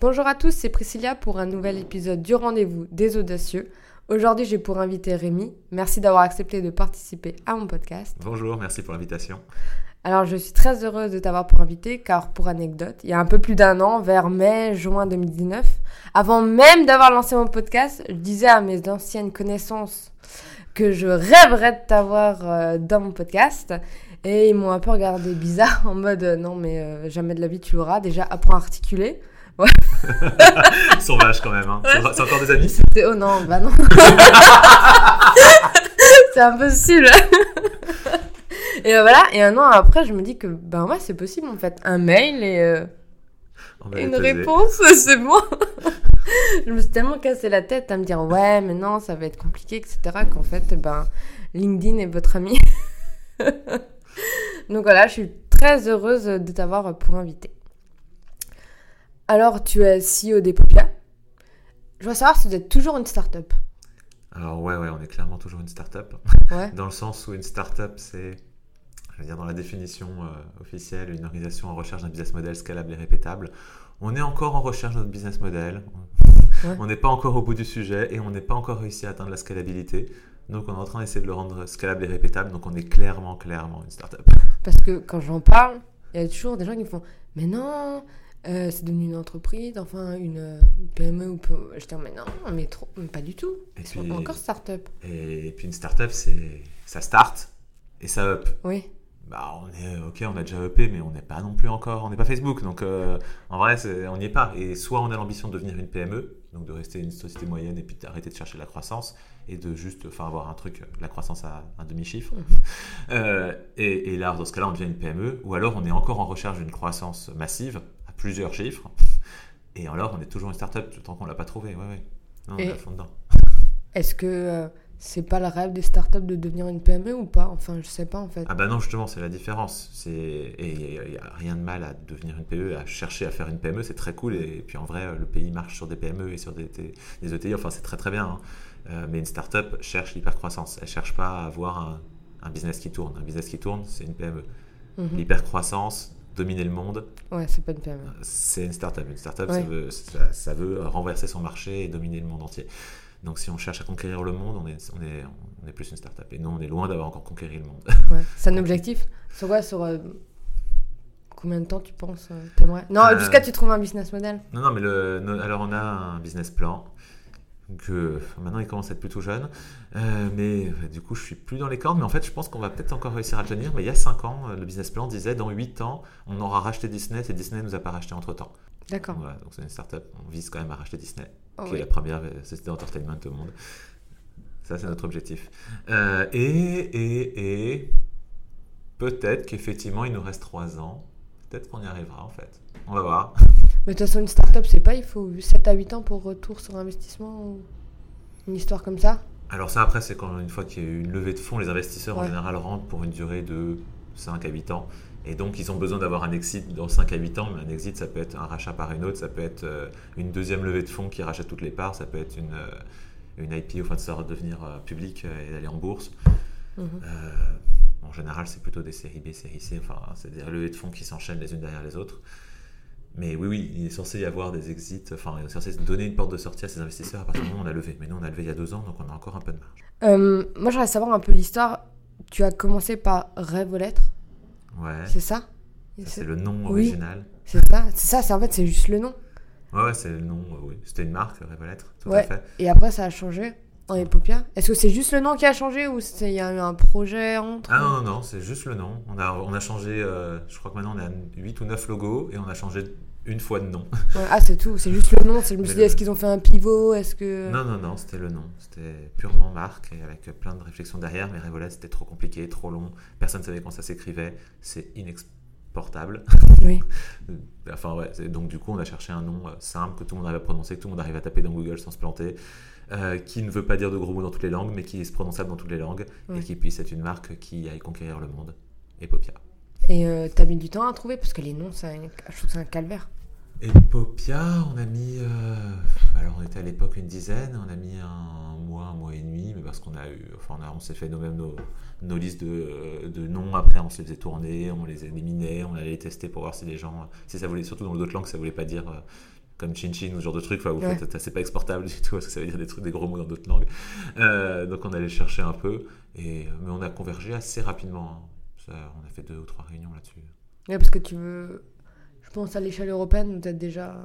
Bonjour à tous, c'est Priscilla pour un nouvel épisode du rendez-vous des audacieux. Aujourd'hui, j'ai pour inviter Rémi. Merci d'avoir accepté de participer à mon podcast. Bonjour, merci pour l'invitation. Alors, je suis très heureuse de t'avoir pour invité car, pour anecdote, il y a un peu plus d'un an, vers mai-juin 2019, avant même d'avoir lancé mon podcast, je disais à mes anciennes connaissances que je rêverais de t'avoir euh, dans mon podcast. Et ils m'ont un peu regardé bizarre en mode euh, non, mais euh, jamais de la vie tu l'auras. Déjà, apprends à articuler. Ouais. Ils sont vaches quand même. Hein. C'est encore des amis? Oh non, bah non. c'est impossible. et voilà, et un an après, je me dis que ben ouais, c'est possible en fait. Un mail et une réponse, c'est bon. je me suis tellement cassé la tête à me dire ouais, mais non, ça va être compliqué, etc. Qu'en fait, ben, LinkedIn est votre ami. Donc voilà, je suis très heureuse de t'avoir pour invité. Alors, tu es CEO d'Epopia. Je veux savoir si vous êtes toujours une start-up. Alors ouais, ouais, on est clairement toujours une start-up. Dans le sens où une start-up, c'est, je veux dire, dans la définition euh, officielle, une organisation en recherche d'un business model scalable et répétable. On est encore en recherche de notre business model. On n'est pas encore au bout du sujet et on n'est pas encore réussi à atteindre la scalabilité. Donc on est en train d'essayer de le rendre scalable et répétable. Donc on est clairement, clairement une startup. Parce que quand j'en parle, il y a toujours des gens qui me font Mais non, euh, c'est devenu une entreprise, enfin une euh, PME ou Je dis Mais non, mais, trop, pas du tout. Et puis, encore startup. Et, puis une startup, c'est ça start et ça up. Oui. Bah, on est ok, on a déjà EP, mais on n'est pas non plus encore, on n'est pas Facebook. Donc euh, en vrai, on n'y est pas. Et soit on a l'ambition de devenir une PME, donc de rester une société moyenne et puis d'arrêter de chercher la croissance et de juste enfin, avoir un truc, la croissance à un demi-chiffre. Mhm. Euh, et, là, dans ce cas-là, on devient une PME, ou alors on est encore en recherche d'une croissance massive plusieurs chiffres. Et alors, on est toujours une startup tant qu'on ne l'a pas trouvé. Ouais, ouais. Non, on est à fond dedans. Est-ce que euh, c'est pas le rêve des startups de devenir une PME ou pas? Enfin, je sais pas en fait. Ah bah non, justement, c'est la différence. C'est et il n'y a rien de mal à devenir une PME, à chercher à faire une PME, c'est très cool. Et puis en vrai, le pays marche sur des PME et sur des, des ETI. Enfin, c'est très très bien. Hein. Euh, mais une startup cherche l'hypercroissance. Elle cherche pas à avoir un, business qui tourne. Un business qui tourne, c'est une PME. Mhm. L'hypercroissance, dominer le monde. Ouais, c'est pas une PME. C'est une startup. Une startup, ça, veut, ça, veut renverser son marché et dominer le monde entier. Donc si on cherche à conquérir le monde, on est, on est, on est plus une startup. Et nous, on est loin d'avoir encore conquéri le monde. Ouais. C'est un objectif Sur quoi Sur euh, combien de temps tu penses euh, Non, euh, jusqu'à tu trouves un business model Non, non, mais le, alors on a un business plan que maintenant il commence à être plutôt jeune. mais du coup, je suis plus dans les cordes. Mais en fait, je pense qu'on va peut-être encore réussir à le tenir. Mais il y a 5 ans, le business plan disait dans 8 ans, on aura racheté Disney et Disney ne nous a pas racheté entre temps. D'accord. donc c'est une startup. On vise quand même à racheter Disney, oh qui est la première société d'entertainment au monde. Ça, c'est notre objectif. Euh, et, et, et peut-être qu'effectivement, il nous reste 3 ans. Peut-être qu'on y arrivera en fait. On va voir. Mais de toute façon, une startup, c'est pas, il faut 7 à 8 ans pour retour sur investissement ou une histoire comme ça Alors, ça, après, c'est quand une fois qu'il y a eu une levée de fonds, les investisseurs en général rentrent pour une durée de 5 à 8 ans. Et donc, ils ont besoin d'avoir un exit dans 5 à 8 ans. Mais un exit, ça peut être un rachat par une autre, ça peut être euh, une deuxième levée de fonds qui rachète toutes les parts, ça peut être une, euh, une IPO, enfin, ça devenir euh, public et d'aller en bourse. Mhm. en général, c'est plutôt des séries B, séries C, enfin, c'est des levées de fonds qui s'enchaînent les unes derrière les autres. Mais oui, oui, il est censé y avoir des exits, enfin, il est censé donner une porte de sortie à ces investisseurs à partir du moment où on a levé. Mais nous, on a levé il y a deux ans, donc on a encore un peu de marge. moi, j'aimerais savoir un peu l'histoire. Tu as commencé par Rêve aux lettres Ouais. C'est ça, C'est le nom original. C'est ça, c'est ça, c'est en fait c'est juste le nom. Ouais, ouais c'est le nom, euh, oui. C'était une marque, Lettres, tout à fait. Et après ça a changé en Epopia. Est-ce que c'est juste le nom qui a changé ou il y a eu un projet entre Ah non, non, non, c'est juste le nom. On a, on a changé, euh, je crois que maintenant on a 8 ou 9 logos et on a changé une fois de nom. ah, c'est tout, c'est juste le nom. Je me suis dit, est-ce qu'ils ont fait un pivot Est-ce que... Non, non, non, c'était le nom. C'était purement marque et avec plein de réflexions derrière. Mais Revolet, c'était trop compliqué, trop long. Personne ne savait quand ça s'écrivait. C'est inexportable. Oui. enfin, ouais. Donc, du coup, on a cherché un nom euh, simple que tout le monde arrive à prononcer, que tout le monde arrive à taper dans Google sans se planter. Euh, qui ne veut pas dire de gros mots dans toutes les langues, mais qui est prononçable dans toutes les langues et qui puisse être une marque qui aille conquérir le monde. Epopia. Et euh, t'as mis du temps à trouver parce que les noms, je trouve que c'est un calvaire. Epopia, on a mis. Euh, alors, on était à l'époque une dizaine, on a mis un mois, un mois et demi, mais parce qu'on a eu. Enfin, on, s'est fait nous-mêmes nos, listes de, de, noms, après on se les faisait tourner, on les éliminait, on allait les tester pour voir si les gens. Si ça voulait, surtout dans d'autres langues, ça voulait pas dire. Euh, comme chin chin ou ce genre de truc, où c'est pas exportable du tout, parce que ça veut dire des trucs, des gros mots dans d'autres langues. Euh, donc on allait chercher un peu, et, mais on a convergé assez rapidement. on a fait deux ou trois réunions là-dessus. Ouais, parce que tu veux, je pense à l'échelle européenne, vous êtes déjà.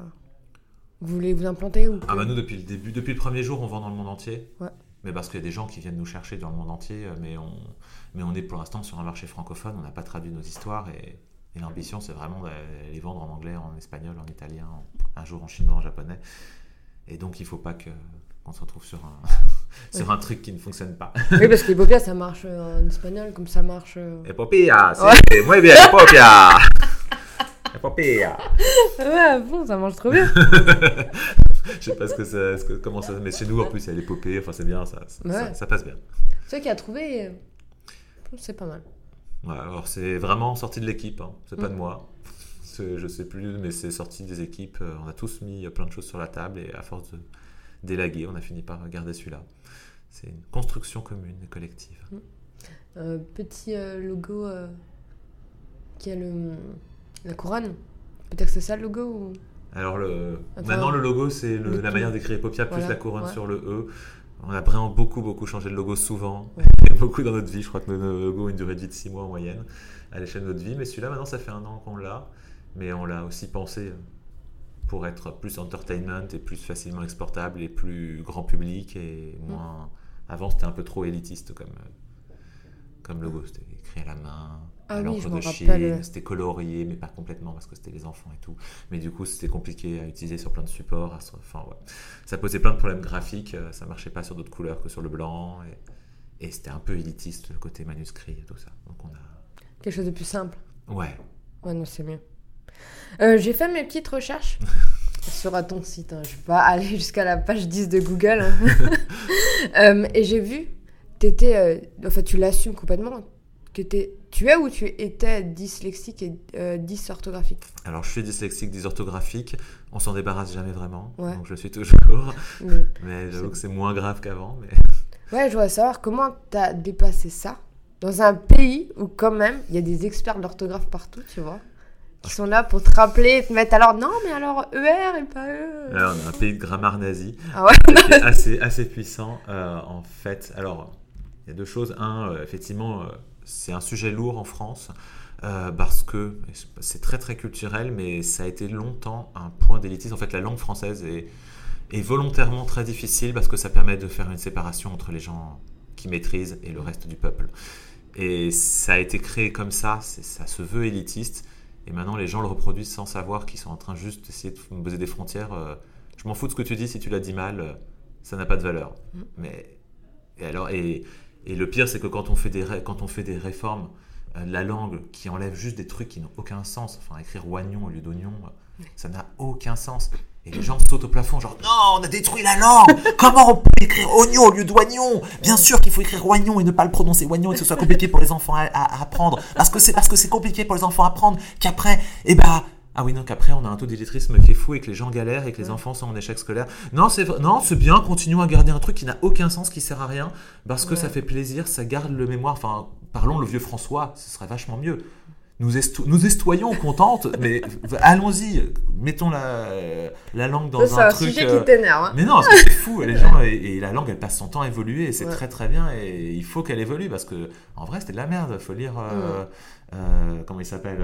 Vous voulez vous implanter ou Ah bah nous depuis le début, depuis le premier jour, on vend dans le monde entier. Ouais. Mais parce qu'il y a des gens qui viennent nous chercher dans le monde entier, mais on, mais on est pour l'instant sur un marché francophone, on n'a pas traduit nos histoires et, et l'ambition, c'est vraiment de les vendre en anglais, en espagnol, en italien, un jour en chinois, en japonais. Et donc, il ne faut pas que qu'on se retrouve sur un, sur un truc qui ne fonctionne pas. oui, parce qu'Epopia, ça marche euh, en espagnol comme ça marche. Euh... Epopia, c'est muy bien, Epopia Epopia Ouais, bon, ça marche trop bien Je sais pas ce que ça, ce que, comment ça. Mais chez nous, en plus, il y a l'épopée, enfin, c'est bien, ça, ça, ça, passe bien. Celui qui a trouvé, c'est pas mal alors c'est vraiment sorti de l'équipe, hein. c'est pas de mm. moi. Je sais plus, mais c'est sorti des équipes. Euh, on a tous mis plein de choses sur la table et à force de d'élaguer, on a fini par garder celui-là. C'est une construction commune et collective. Mm. Euh, petit euh, logo qui a le, la couronne. Peut-être que c'est ça le logo ou... Alors le, maintenant le logo c'est la manière d'écrire Epopia plus la couronne sur le E. On a vraiment beaucoup, beaucoup changé de logo souvent. beaucoup dans notre vie. Je crois que notre logo a une durée de vie de 6 mois en moyenne à l'échelle de notre vie. Mais celui-là, maintenant, ça fait un an qu'on l'a. Mais on l'a aussi pensé pour être plus entertainment et plus facilement exportable et plus grand public et moins. Avant, c'était un peu trop élitiste comme, comme logo. C'était écrit à la main. Ah oui, je de Chine, c'était colorié, mais pas complètement parce que c'était les enfants et tout. Mais du coup, c'était compliqué à utiliser sur plein de supports. Enfin, ouais. Ça posait plein de problèmes graphiques. Euh, ça marchait pas sur d'autres couleurs que sur le blanc. Et, et c'était un peu élitiste le côté manuscrit et tout ça. Donc on a. Quelque chose de plus simple. Ouais. Ouais, non, c'est mieux. Euh, j'ai fait mes petites recherches sur ton site. Hein. Je vais pas aller jusqu'à la page 10 de Google. Hein. Euh, et j'ai vu, étais, enfin, tu l'assumes complètement que tu es ou tu étais dyslexique et euh, dysorthographique? Alors, je suis dyslexique, dysorthographique. On s'en débarrasse jamais vraiment. Donc, je suis toujours. mais j'avoue que c'est moins grave qu'avant. Mais... Ouais, je voudrais savoir comment tu as dépassé ça? Dans un pays où, quand même, il y a des experts d'orthographe partout, tu vois qui sont là pour te rappeler et te mettre alors non mais alors ER et pas E. Alors, on a un pays de grammaire nazi ah ouais? assez, assez puissant euh, en fait. Alors il y a deux choses. Un, euh, effectivement, c'est un sujet lourd en France euh, parce que c'est très très culturel, mais ça a été longtemps un point d'élitisme. En fait, la langue française est, est, volontairement très difficile parce que ça permet de faire une séparation entre les gens qui maîtrisent et le reste du peuple. Et ça a été créé comme ça, ça se veut élitiste. Et maintenant, les gens le reproduisent sans savoir qu'ils sont en train juste d'essayer de poser des frontières. Euh, je m'en fous de ce que tu dis, si tu l'as dit mal, euh, ça n'a pas de valeur. Mm. Mais et alors et et le pire, c'est que quand on fait des, quand on fait des réformes euh, la langue qui enlève juste des trucs qui n'ont aucun sens, enfin écrire oignon au lieu d'oignon, euh, ça n'a aucun sens. Et les gens sautent au plafond, genre non, on a détruit la langue. Comment on peut écrire oignon au lieu d'oignon? Bien sûr qu'il faut écrire oignon et ne pas le prononcer oignon et que ce soit compliqué pour les enfants à, apprendre. Parce que c'est parce que c'est compliqué pour les enfants à apprendre qu'après, eh ben, ah oui, donc après, on a un taux d'illettrisme qui est fou et que les gens galèrent et que les enfants sont en échec scolaire. Non, c'est non, c'est bien, continuons à garder un truc qui n'a aucun sens, qui sert à rien, parce que ça fait plaisir, ça garde le mémoire. Enfin, parlons le vieux François, ce serait vachement mieux. Nous, nous estoyons contentes, mais allons-y, mettons la, la langue dans un, un truc. Sujet qui euh, t'énerve. Hein. Mais non, c'est fou, les gens et, la langue, elle passe son temps à évoluer, et c'est très très bien, et il faut qu'elle évolue parce que en vrai, c'était de la merde. Il faut lire, euh, euh, comment il s'appelle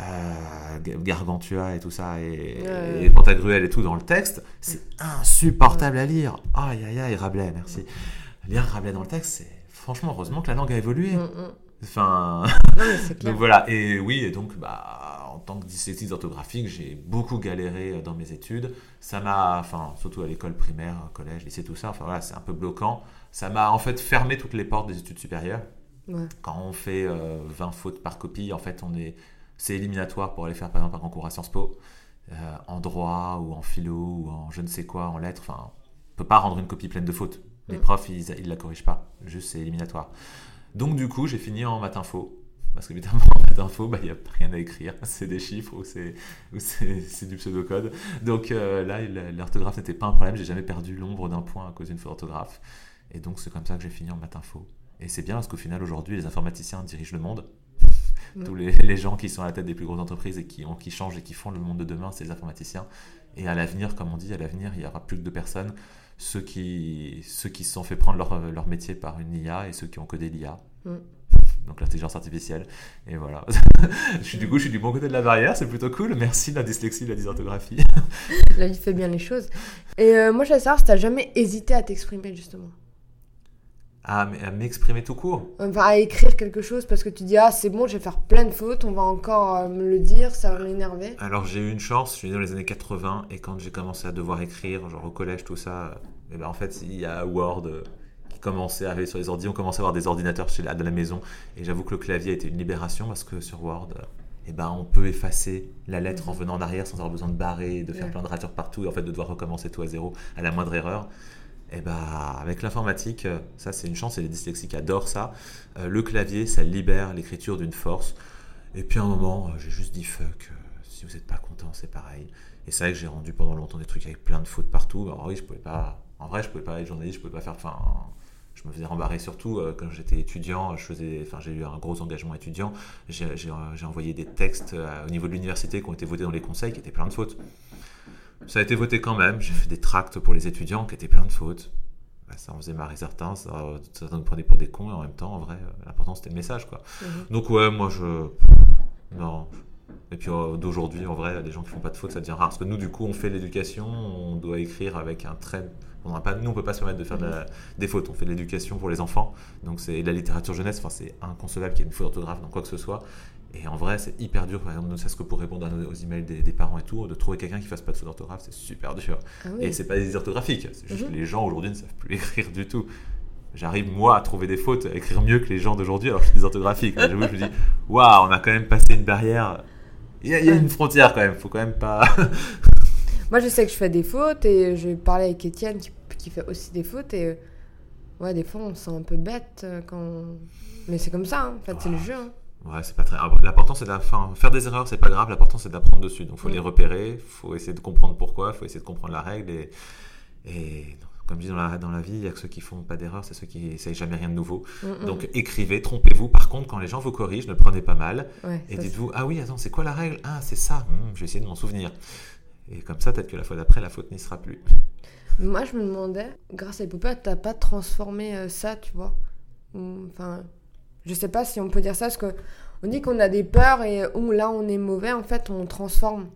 euh, Gargantua et tout ça, et, Pantagruel et tout dans le texte, c'est insupportable à lire. Aïe aïe aïe, Rabelais, merci. Lire Rabelais dans le texte, c'est franchement, heureusement que la langue a évolué. Mm, mm. Enfin, donc voilà, et oui, et donc bah, en tant que dyslexique orthographique, j'ai beaucoup galéré dans mes études. Ça m'a, enfin, surtout à l'école primaire, collège, lycée, tout ça, enfin voilà, c'est un peu bloquant. Ça m'a en fait fermé toutes les portes des études supérieures. Quand on fait 20 euh, fautes par copie, en fait, on est c'est éliminatoire pour aller faire par exemple un concours à Sciences Po, euh, en droit ou en philo ou en je ne sais quoi, en lettres. Enfin, on peut pas rendre une copie pleine de fautes. Les mm. profs, ils, ils la corrigent pas. Juste, c'est éliminatoire. Donc, du coup, j'ai fini en maths info. Parce qu'évidemment, en maths info, bah, il n'y a rien à écrire. C'est des chiffres ou c'est du pseudocode. Donc euh, là, l'orthographe n'était pas un problème. J'ai jamais perdu l'ombre d'un point à cause d'une faute d'orthographe. Et donc, c'est comme ça que j'ai fini en maths info. Et c'est bien parce qu'au final, aujourd'hui, les informaticiens dirigent le monde. Tous les, les, gens qui sont à la tête des plus grosses entreprises et qui, ont, qui changent et qui font le monde de demain, c'est les informaticiens. Et à l'avenir, comme on dit, à l'avenir, il y aura plus que deux personnes. Ceux qui, ceux qui se sont fait prendre leur, leur métier par une IA et ceux qui ont codé l'IA. Donc l'intelligence artificielle. Et voilà. je suis, du coup, je suis du bon côté de la barrière, c'est plutôt cool. Merci la dyslexie, la dysorthographie. Là, il fait bien les choses. Et euh, moi, je voulais savoir si tu jamais hésité à t'exprimer, justement. À, m'exprimer tout court Enfin, à écrire quelque chose parce que tu dis, ah, c'est bon, je vais faire plein de fautes, on va encore euh, me le dire, ça va m'énerver. Alors, j'ai eu une chance, je suis né dans les années 80 et quand j'ai commencé à devoir écrire, genre au collège, tout ça, et eh ben, en fait, il y a Word qui commençait à arriver sur les ordi, on commençait à avoir des ordinateurs chez la, de la maison et j'avoue que le clavier a été une libération parce que sur Word, eh ben, on peut effacer la lettre en venant en arrière sans avoir besoin de barrer, de faire plein de ratures partout et en fait de devoir recommencer tout à zéro à la moindre erreur. Et eh ben, avec l'informatique, ça c'est une chance et les dyslexiques adorent ça. Euh, le clavier, ça libère l'écriture d'une force. Et puis à un moment, euh, j'ai juste dit fuck, euh, si vous n'êtes pas content, c'est pareil. Et c'est vrai que j'ai rendu pendant longtemps des trucs avec plein de fautes partout. Alors oui, je pouvais pas, en vrai, je pouvais pas être journaliste, je pouvais pas faire, je me faisais rembarrer surtout quand j'étais étudiant. J'ai eu un gros engagement étudiant. J'ai envoyé des textes au niveau de l'université qui ont été votés dans les conseils qui étaient plein de fautes. Ça a été voté quand même. J'ai fait des tracts pour les étudiants qui étaient plein de fautes. Bah, ça en faisait marrer certains, ça, certains nous prenaient pour des cons, et en même temps, en vrai, euh, l'important c'était le message. quoi. Mhm. Donc, ouais, moi je. Non. Et puis euh, d'aujourd'hui, en vrai, des gens qui font pas de fautes, ça devient rare. Parce que nous, du coup, on fait l'éducation, on doit écrire avec un trait on pas, nous, on peut pas se permettre de faire des fautes. On fait de l'éducation pour les enfants. Donc, c'est la littérature jeunesse. Enfin, c'est inconcevable qu'il y ait une faute d'orthographe dans quoi que ce soit. Et en vrai, c'est hyper dur, par exemple, ne serait-ce que pour répondre aux emails des, parents et tout, de trouver quelqu'un qui fasse pas de faute d'orthographe, c'est super dur. Ah et c'est pas des orthographiques, c'est juste mhm. que les gens aujourd'hui ne savent plus écrire du tout. J'arrive, moi, à trouver des fautes, à écrire mieux que les gens d'aujourd'hui, alors que je suis orthographiques. je me dis, waouh, on a quand même passé une barrière. Il y, a, une frontière quand même, faut quand même pas. moi, je sais que je fais des fautes et je parlais avec Étienne qui, qui, fait aussi des fautes et ouais, des fois on se sent un peu bête euh, quand. Mais c'est comme ça, hein. en fait, c'est le jeu. Hein. Ouais, c'est pas très. L'important, c'est de faire des erreurs, c'est pas grave. L'important, c'est d'apprendre dessus. Donc, faut les repérer, faut essayer de comprendre pourquoi, faut essayer de comprendre la règle. Et, et comme je dis dans la, dans la vie, il y a que ceux qui font pas d'erreurs, c'est ceux qui essayent jamais rien de nouveau. Donc, écrivez, trompez-vous. Par contre, quand les gens vous corrigent, ne prenez pas mal. et dites-vous, ah oui, attends, c'est quoi la règle? Ah, c'est ça. Hmm, je vais essayer de m'en souvenir. Et comme ça, peut-être que la fois d'après, la faute n'y sera plus. Moi, je me demandais, grâce à tu t'as pas transformé euh, ça, tu vois? Enfin, je sais pas si on peut dire ça, parce que on dit qu'on a des peurs et où là on est mauvais, en fait on transforme.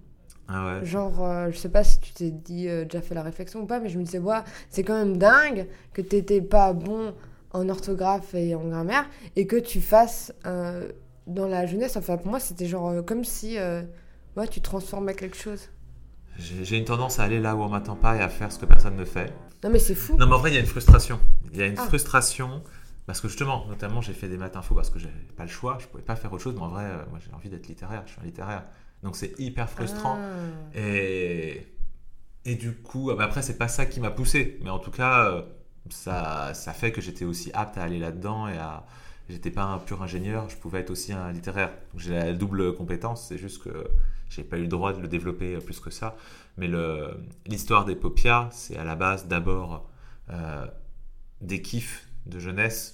Ah ouais. Genre, euh, je sais pas si tu t'es dit, euh, déjà fait la réflexion ou pas, mais je me disais, ouais, c'est quand même dingue que t'étais pas bon en orthographe et en grammaire et que tu fasses euh, dans la jeunesse. Enfin, pour moi, c'était genre comme si ouais, tu transformais quelque chose. J'ai une tendance à aller là où on m'attend pas et à faire ce que personne ne fait. Non, mais c'est fou. Non, mais en vrai, il y a une frustration. Il y a une ah. frustration parce que justement, notamment, j'ai fait des maths info parce que j'avais pas le choix, je pouvais pas faire autre chose, mais en vrai, euh, moi j'ai envie d'être littéraire, je suis un littéraire. Donc c'est hyper frustrant. Ah. Et, et du coup, ah, bah, après, c'est pas ça qui m'a poussé, mais en tout cas, euh, ça, ça fait que j'étais aussi apte à aller là-dedans et à. J'étais pas un pur ingénieur, je pouvais être aussi un littéraire. J'ai la double compétence, c'est juste que j'ai pas eu le droit de le développer plus que ça. Mais l'histoire des paupières, c'est à la base d'abord euh, des kiffs de jeunesse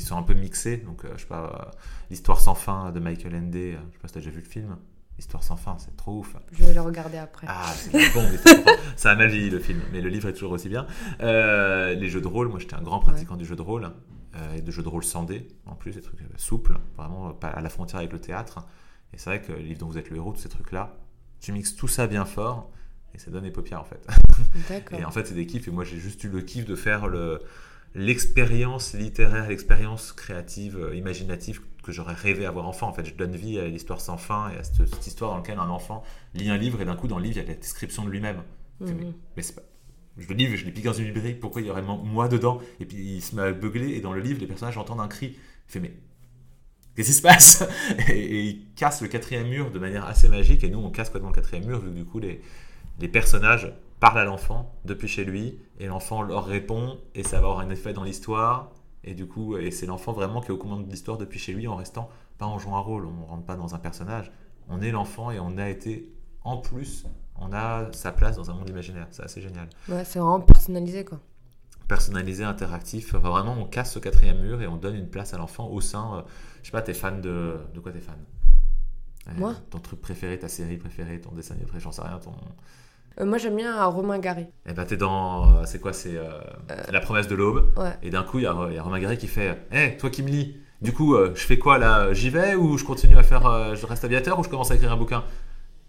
qui sont un peu mixés. Donc, euh, je sais pas, euh, l'histoire sans fin de Michael Ende, euh, je sais pas si tu as déjà vu le film. Histoire sans fin, c'est trop ouf. Je vais le regarder après. Ah, c'est bon, ça a mal vieilli le film, mais le livre est toujours aussi bien. les jeux de rôle, moi j'étais un grand pratiquant du jeu de rôle, et de jeux de rôle sans dés, en plus, des trucs souples, vraiment pas à la frontière avec le théâtre. Et c'est vrai que le livre dont vous êtes le héros, tous ces trucs-là, tu mixes tout ça bien fort, et ça donne les paupières en fait. et en fait, c'est des kiffs, et moi j'ai juste eu le kiff de faire le l'expérience littéraire, l'expérience créative, euh, imaginative que j'aurais rêvé avoir enfant. En fait, je donne vie à l'histoire sans fin et à cette, histoire dans laquelle un enfant lit un livre et d'un coup, dans le livre, il y a la description de lui-même. Mhm. Mais, c'est pas. Je le livre, je l'ai piqué dans une librairie, pourquoi il y aurait moi dedans? Et puis il se met à beugler et dans le livre, les personnages entendent un cri. Il fait, mais qu'est-ce qui se passe? Et, il casse le quatrième mur de manière assez magique et nous, on casse complètement le quatrième mur vu que du coup, les, les personnages parle à l'enfant depuis chez lui et l'enfant leur répond et ça va avoir un effet dans l'histoire et du coup et c'est l'enfant vraiment qui est au commande de l'histoire depuis chez lui en restant pas en jouant un rôle on rentre pas dans un personnage on est l'enfant et on a été en plus on a sa place dans un monde imaginaire c'est assez génial ouais c'est vraiment personnalisé quoi personnalisé, interactif. Enfin, vraiment, on casse ce quatrième mur et on donne une place à l'enfant au sein. euh, je sais pas, t'es fan de. De quoi t'es fan? Euh, Moi Ton truc préféré, ta série préférée, ton dessin animé préféré, j'en sais rien. Ton... Euh, moi, j'aime bien Romain Gary. Eh ben, t'es dans. euh, C'est quoi C'est euh, La promesse de l'aube. Ouais. Et d'un coup, il y a, il y a Romain Gary qui fait Hé, toi qui me lis, du coup, euh, je fais quoi là? J'y vais ou je continue à faire. euh, je reste aviateur ou je commence à écrire un bouquin?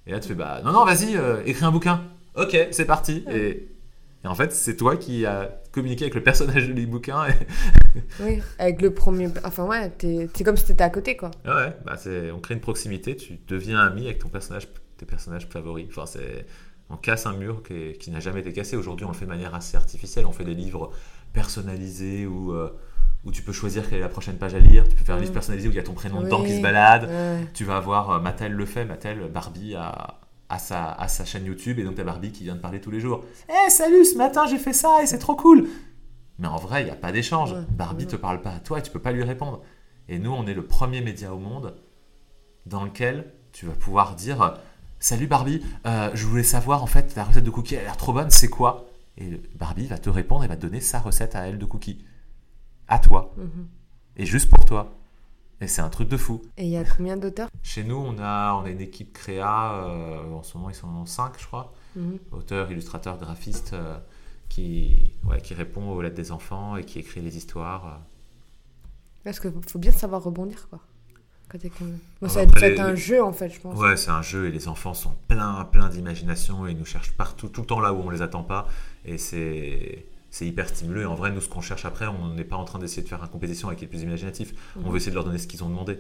Et là, tu fais Bah non, non, vas-y, euh, écris un bouquin. Ok, c'est parti. Et, et en fait, c'est toi qui as communiqué avec le personnage du bouquin. Et... Oui, avec le premier. Enfin, ouais, t'es- c'est comme si t'étais à côté, quoi. Ah ouais, bah c'est- on crée une proximité, tu deviens ami avec ton personnage, tes personnages favoris. Enfin, c'est, on casse un mur qui, qui n'a jamais été cassé. Aujourd'hui, on le fait de manière assez artificielle. On fait des livres personnalisés où, euh, où tu peux choisir quelle est la prochaine page à lire. Tu peux faire un Mm. livre personnalisé où il y a ton prénom dedans Oui. qui se balade. Ouais. Tu vas avoir euh, Mattel le fait, Mattel, Barbie à, à, sa, à sa chaîne YouTube et donc t'as Barbie qui vient de parler tous les jours. Eh salut, ce matin j'ai fait ça et c'est trop cool. Mais en vrai, il n'y a pas d'échange. Ouais. Barbie te parle pas à toi et tu peux pas lui répondre. Et nous, on est le premier média au monde dans lequel tu vas pouvoir dire Salut Barbie, euh, je voulais savoir en fait, ta recette de cookies elle a l'air trop bonne, c'est quoi? Et Barbie va te répondre et va te donner sa recette à elle de cookies. À toi. Mhm. Et juste pour toi. Et c'est un truc de fou. Et il y a combien d'auteurs? Chez nous, on a, on a une équipe créa, euh, en ce moment ils sont 5 je crois, Mhm. auteurs, illustrateurs, graphistes, euh, qui, ouais, qui répond aux lettres des enfants et qui écrit les histoires. Parce qu'il faut bien savoir rebondir, quoi. Quand t'es comme... Bon, ça va être un jeu, en fait, je pense. Ouais, c'est un jeu et les enfants sont plein, plein d'imagination et ils nous cherchent partout, tout le temps là où on les attend pas. Et c'est, c'est hyper stimulant. Et en vrai, nous, ce qu'on cherche après, on n'est pas en train d'essayer de faire une compétition avec les plus imaginatifs. On veut essayer de leur donner ce qu'ils ont demandé.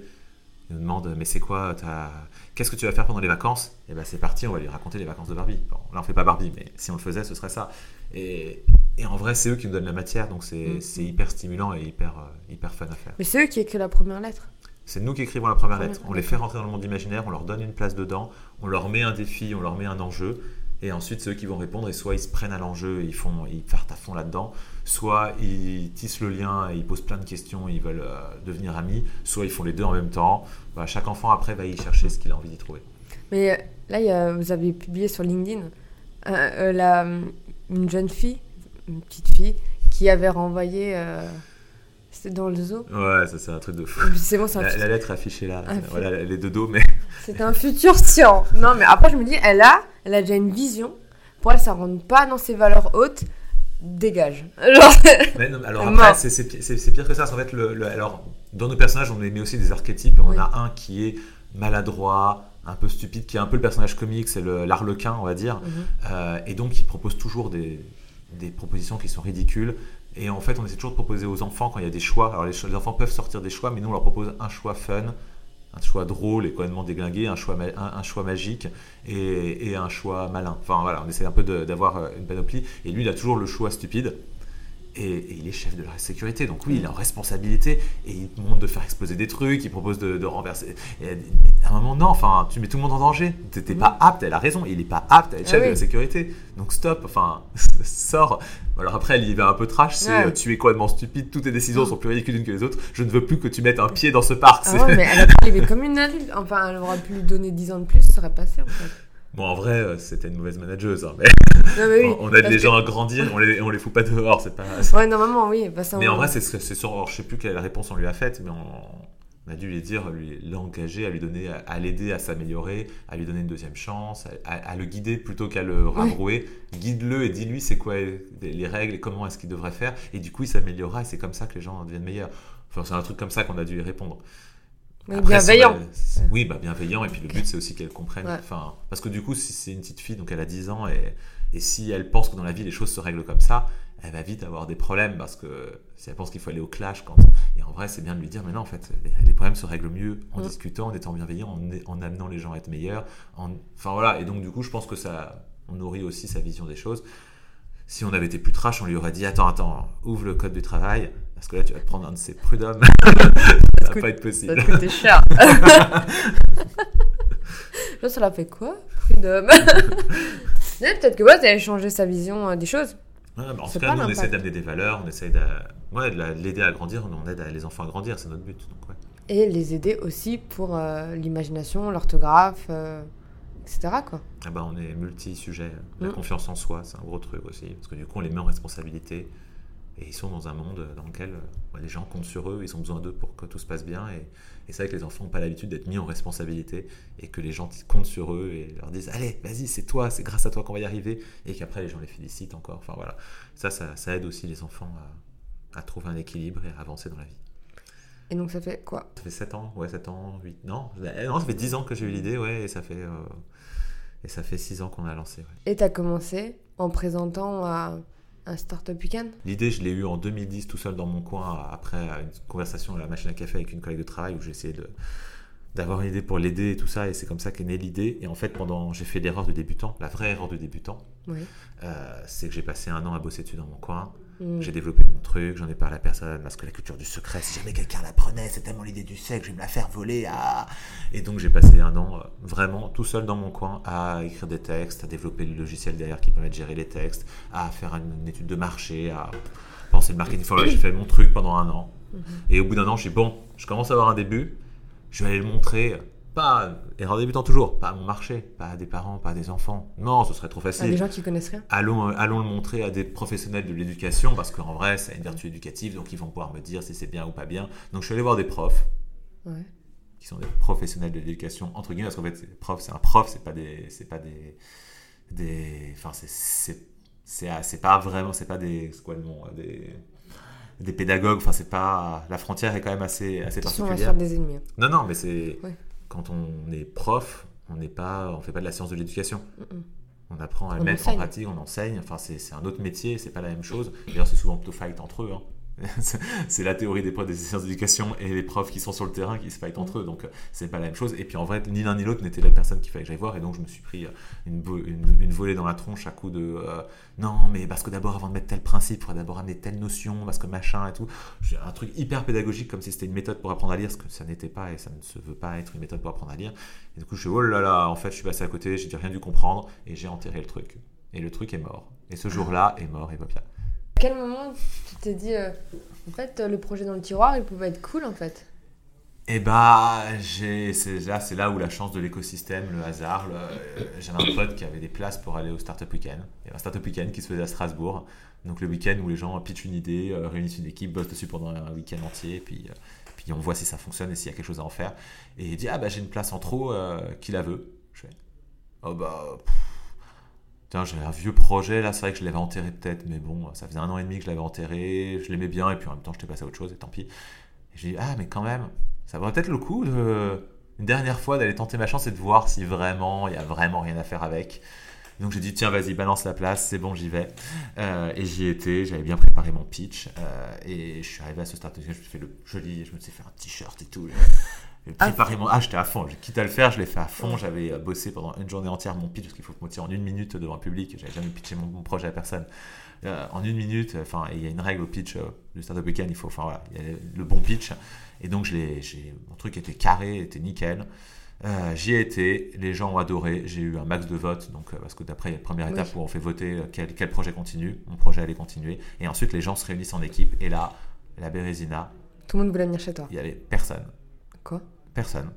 Ils nous demandent, mais c'est quoi. Qu'est-ce que tu vas faire pendant les vacances? Et ben c'est parti, on va lui raconter les vacances de Barbie. Bon, là, on fait pas Barbie, mais si on le faisait, ce serait ça. Et, et en vrai, c'est eux qui nous donnent la matière, donc c'est, c'est hyper stimulant et hyper, euh, hyper fun à faire. Mais c'est eux qui écrivent la première lettre. C'est nous qui écrivons la première lettre. On les fait rentrer dans le monde imaginaire, on leur donne une place dedans, on leur met un défi, on leur met un enjeu, et ensuite c'est eux qui vont répondre, et soit ils se prennent à l'enjeu et ils, font, ils partent à fond là-dedans, soit ils tissent le lien et ils posent plein de questions, et ils veulent euh, devenir amis, soit ils font les deux en même temps. Bah, chaque enfant après va y chercher ce qu'il a envie d'y trouver. Mais euh, là, il y a- vous avez publié sur LinkedIn euh, euh, la, une jeune fille, une petite fille, qui avait renvoyé. C'était dans le zoo. Ouais, ça c'est un truc de fou. C'est bon, c'est La, la lettre affichée là, voilà, elle est de dos, mais C'était un futur science. Non, mais après, je me dis, elle a, elle a déjà une vision. Pour elle, ça rentre pas dans ses valeurs hautes. Dégage. Genre, Mais non, alors après, c'est- c'est pi- c'est c'est pire que ça. En fait, le, le- alors, dans nos personnages, on met aussi des archétypes. On Oui. a un qui est maladroit, un peu stupide, qui est un peu le personnage comique, c'est le- l'arlequin, on va dire. Mhm. Euh, et donc, il propose toujours des, des propositions qui sont ridicules. Et en fait, on essaie toujours de proposer aux enfants quand il y a des choix. Alors, les, enfants peuvent sortir des choix, mais nous, on leur propose un choix fun, un choix drôle et complètement déglingué, un choix, un, choix magique et, un choix malin. Enfin, voilà, on essaie un peu d'avoir euh, une panoplie. Et lui, il a toujours le choix stupide. Et, et il est chef de la sécurité, donc oui, il est en responsabilité et il te demande de faire exploser des trucs, il propose de, de renverser. Et à un moment, non, enfin, tu mets tout le monde en danger. T'es pas apte, elle a raison, il est pas apte à être Ah chef de oui. la sécurité. Donc stop, enfin, sors. Alors après, elle y va un peu trash, c'est Ouais. euh, tu es complètement stupide, toutes tes décisions sont plus ridicules l'une que les autres. Je ne veux plus que tu mettes un pied dans ce parc. Ah ouais, mais elle a pu comme une adulte. Enfin, elle aurait pu lui donner 10 ans de plus, ça aurait passé en fait. Bon, en vrai, euh, c'était une mauvaise manageuse, hein, mais Non, mais oui. on aide les que- gens à grandir, on les, on les fout pas dehors, c'est pas. Ouais, normalement, oui. Bah, ça, Mais on- en vrai, c'est c'est sur. alors, je sais plus quelle réponse on lui a faite, mais on, on a dû lui dire, lui l'engager, à lui donner, à, l'aider à s'améliorer, à lui donner une deuxième chance, à, à- à le guider plutôt qu'à le rabrouer. Guide-le et dis-lui c'est quoi les règles et comment est-ce qu'il devrait faire. Et du coup, il s'améliorera et c'est comme ça que les gens deviennent meilleurs. Enfin, c'est un truc comme ça qu'on a dû y répondre. Mais Après, bienveillant. Oui, bah, bienveillant. Et puis le but, c'est aussi qu'elle comprenne. Ouais. Enfin, parce que du coup, si c'est une petite fille, donc elle a 10 ans, et, et si elle pense que dans la vie, les choses se règlent comme ça, elle va vite avoir des problèmes parce que si elle pense qu'il faut aller au clash, quand... et en vrai, c'est bien de lui dire, mais non, en fait, les, les problèmes se règlent mieux en Mm. discutant, en étant bienveillant, en, en amenant les gens à être meilleurs. En... Enfin voilà, et donc du coup, je pense que ça, on nourrit aussi sa vision des choses. Si on avait été plus trash, on lui aurait dit, attends, attends, ouvre le code du travail, parce que là, tu vas te prendre un de ces prud'hommes. ça va pas être Ça possible. va te coûter cher. Là, ça l'a fait quoi. Ouais, Peut-être que ouais, t'avais changé sa vision euh, des choses. Ouais, bah, en tout cas, nous, on essaie d'amener des valeurs, on essaie de, ouais, de la- de l'aider à grandir, on aide à- les enfants à grandir, c'est notre but. Donc, ouais. Et les aider aussi pour euh, l'imagination, l'orthographe, euh, etc. Quoi. Ah bah, on est multi-sujet. La Mm. confiance en soi, c'est un gros truc aussi. Parce que du coup, on les met en responsabilité. Et ils sont dans un monde dans lequel euh, les gens comptent sur eux, ils ont besoin d'eux pour que tout se passe bien. Et, c'est vrai que les enfants n'ont pas l'habitude d'être mis en responsabilité et que les gens comptent sur eux et leur disent Allez, vas-y, c'est toi, c'est grâce à toi qu'on va y arriver. Et qu'après, les gens les félicitent encore. Enfin voilà, ça, ça, aide aussi les enfants à, trouver un équilibre et à avancer dans la vie. Et donc ça fait quoi? Ça fait 7 ans, ouais, 7 ans, 8, non, eh, non ça fait 10 ans que j'ai eu l'idée, ouais, et ça fait, euh, et ça fait 6 ans qu'on a lancé. Ouais. Et tu as commencé en présentant à un Startup Weekend L'idée, je l'ai eue en 2010 tout seul dans mon coin après une conversation à la machine à café avec une collègue de travail où j'ai essayé de d'avoir une idée pour l'aider et tout ça et c'est comme ça qu'est née l'idée et en fait pendant j'ai fait l'erreur de débutant la vraie erreur de débutant euh, c'est que j'ai passé un an à bosser dessus dans mon coin Mm. J'ai développé mon truc, j'en ai parlé à personne, parce que la culture du secret, si jamais quelqu'un la prenait, c'est tellement l'idée du siècle, je vais me la faire voler. Et donc j'ai passé un an euh, vraiment tout seul dans mon coin à écrire des textes, à développer le logiciel derrière qui permet de gérer les textes, à faire une, étude de marché, à penser le marketing. j'ai fait mon truc pendant un an. Mm-hmm. Et au bout d'un an, j'ai dit bon, je commence à avoir un début, je vais aller le montrer pas, erreur débutant toujours, pas à mon marché, pas à des parents, pas à des enfants. Non, ce serait trop facile. À des gens qui connaissent rien. Allons, allons le montrer à des professionnels de l'éducation, parce qu'en vrai, ça a une vertu éducative, donc ils vont pouvoir me dire si c'est bien ou pas bien. Donc je suis allé voir des profs, qui sont des professionnels de l'éducation, entre guillemets, parce qu'en fait, prof, c'est un prof, c'est pas des. C'est pas des. des enfin, c'est. C'est pas vraiment. C'est pas des. C'est quoi le nom Des des pédagogues. Enfin, c'est pas la frontière est quand même assez assez particulière. des ennemis. Non, non, mais c'est quand on est prof, on n'est pas, on fait pas de la science de l'éducation. On apprend à le mettre en pratique, on enseigne. Enfin, c'est un autre métier, c'est pas la même chose. D'ailleurs, c'est souvent plutôt fight entre eux. Hein. c'est la théorie des profs des sciences d'éducation et les profs qui sont sur le terrain qui se fightent entre eux. Donc, euh, c'est pas la même chose. Et puis, en vrai, ni l'un ni l'autre n'était la personne qu'il fallait que j'aille voir. Et donc, je me suis pris euh, une, une, volée dans la tronche à coup de euh, non, mais parce que d'abord, avant de mettre tel principe, il faudrait d'abord amener telle notion, parce que machin et tout. Un truc hyper pédagogique, comme si c'était une méthode pour apprendre à lire, ce que ça n'était pas et ça ne se veut pas être une méthode pour apprendre à lire. Et du coup, je suis oh là là, en fait, je suis passé à côté, j'ai rien dû comprendre et j'ai enterré le truc. Et le truc est mort. Et ce jour-là est mort, et À quel moment tu t'es dit, en fait, le projet dans le tiroir, il pouvait être cool en fait? Eh bah, c'est là, c'est là où la chance de l'écosystème, le hasard. J'avais un pote qui avait des places pour aller au Startup Weekend. Il y avait un Startup Weekend qui se faisait à Strasbourg. Donc le week-end où les gens pitchent une idée, euh, réunissent une équipe, bossent dessus pendant un week-end entier, puis, euh, puis on voit si ça fonctionne et s'il y a quelque chose à en faire. Et il dit Ah bah j'ai une place en trop, euh, qui la veut Je fais Oh bah. J'ai un vieux projet, là, c'est vrai que je l'avais enterré peut-être, mais bon, ça faisait un an et demi que je l'avais enterré, je l'aimais bien, et puis en même temps, j'étais passé à autre chose, et tant pis. Et j'ai dit, ah, mais quand même, ça vaut peut-être le coup une dernière fois d'aller tenter ma chance et de voir si vraiment, il y a vraiment rien à faire avec. Donc j'ai dit, tiens, vas-y, balance la place, c'est bon, j'y vais. Euh, et j'y étais, j'avais bien préparé mon pitch, euh, et je suis arrivé à ce start je me suis fait le joli, je me suis fait un t-shirt et tout. Ah. préparé mon... Ah, j'étais à fond. Quitte à le faire, je l'ai fait à fond. J'avais euh, bossé pendant une journée entière mon pitch, parce qu'il faut que je en une minute devant un public. J'avais jamais pitché mon, projet à personne. Euh, en une minute, enfin, il y a une règle au pitch euh, du Startup Weekend, il faut, enfin voilà, il y a le bon pitch. Et donc, je mon truc était carré, était nickel. J'y ai été, les gens ont adoré, j'ai eu un max de votes, donc, parce que d'après, il y a la première étape où on fait voter quel, quel, projet continue, mon projet allait continuer, et ensuite les gens se réunissent en équipe, et là, la Bérésina. Tout le monde voulait venir chez toi Il y avait personne. Quoi? Personne.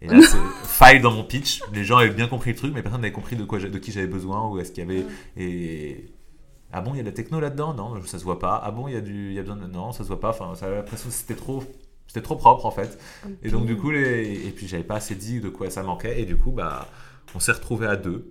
Et là, c'est faille dans mon pitch. Les gens avaient bien compris le truc, mais personne n'avait compris de, quoi, de qui j'avais besoin ou est-ce qu'il y avait. Et. Ah bon, il y a de la techno là-dedans? Non, ça se voit pas. Ah bon, il y a, du, il y a besoin de. Non, ça se voit pas. Enfin, ça, l'impression que c'était trop. C'était trop propre en fait. Et donc, du coup, les... et puis j'avais pas assez dit de quoi ça manquait. Et du coup, bah, on s'est retrouvé à deux.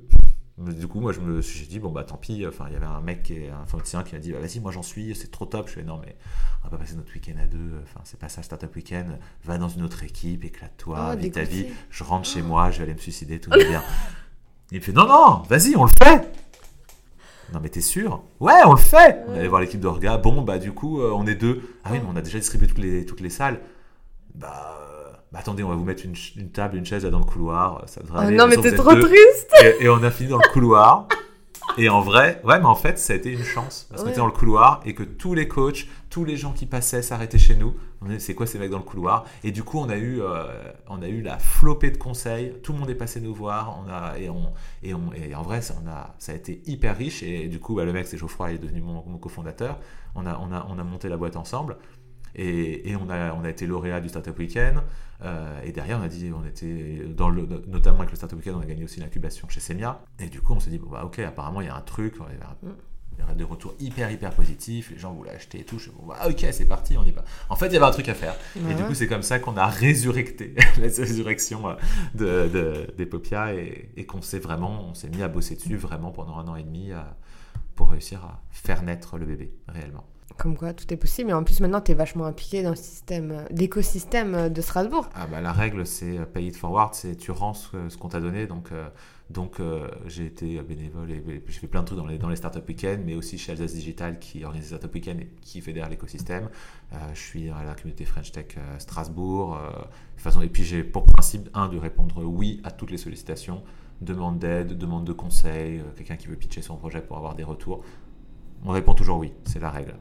Du coup, moi, je me suis dit, bon, bah tant pis. Enfin, il y avait un mec, qui est un informaticien, qui m'a dit, bah, vas-y, moi j'en suis, c'est trop top. Je fais, non, mais on va pas passer notre week-end à deux. Enfin, c'est pas ça, Startup Weekend. Va dans une autre équipe, éclate-toi, oh, vis ta vie. Je rentre chez moi, je vais aller me suicider, tout va bien. Il me fait, non, non, vas-y, on le fait. Non, mais t'es sûr? Ouais, on le fait On allait voir l'équipe d'Orga. Bon, bah, du coup, euh, on est deux. Ah oui, mais on a déjà distribué toutes les, toutes les salles. Bah bah attendez, on va vous mettre une, table, une chaise là dans le couloir, ça devrait oh Non, mais t'es trop triste et, on a fini dans le couloir. Et en vrai, ouais, mais en fait, ça a été une chance. Parce qu'on était dans le couloir et que tous les coachs, tous les gens qui passaient s'arrêtaient chez nous. On c'est quoi ces mecs dans le couloir? Et du coup, on a eu, euh, on a eu la flopée de conseils. Tout le monde est passé nous voir. On a, et, on, et, on, et en vrai, ça, on a, ça a été hyper riche. Et du coup, bah, le mec, c'est Geoffroy, il est devenu mon, mon cofondateur. On a, on, a, on a monté la boîte ensemble. Et, on, a, on a été lauréat du Startup Weekend. Euh, et derrière, on a dit, on était dans le, notamment avec le Startup Weekend, on a gagné aussi l'incubation chez Semia. Et du coup, on s'est dit, bon, bah, ok, apparemment, il y a un truc. Il y avait des retours hyper hyper positifs, les gens voulaient acheter et tout. Je me dis, ah, ok, c'est parti, on y va. En fait, il y avait un truc à faire. et du coup, c'est comme ça qu'on a résurrecté la résurrection de, de, des Popia et, et qu'on s'est vraiment, on s'est mis à bosser dessus vraiment pendant un an et demi pour réussir à faire naître le bébé réellement. Comme quoi, tout est possible. Et en plus, maintenant, tu es vachement impliqué dans le système, l'écosystème de Strasbourg. Ah bah, la règle, c'est pay it forward, c'est tu rends ce, qu'on t'a donné. Donc, donc euh, j'ai été bénévole et j'ai fait plein de trucs dans les, dans les startup week-ends, mais aussi chez Alsace Digital qui organise les startup week-ends et qui fédère l'écosystème. Euh, je suis à la communauté French Tech euh, Strasbourg. et puis j'ai pour principe, un, de répondre oui à toutes les sollicitations, demande d'aide, demande de conseil, quelqu'un qui veut pitcher son projet pour avoir des retours. On répond toujours oui, c'est la règle.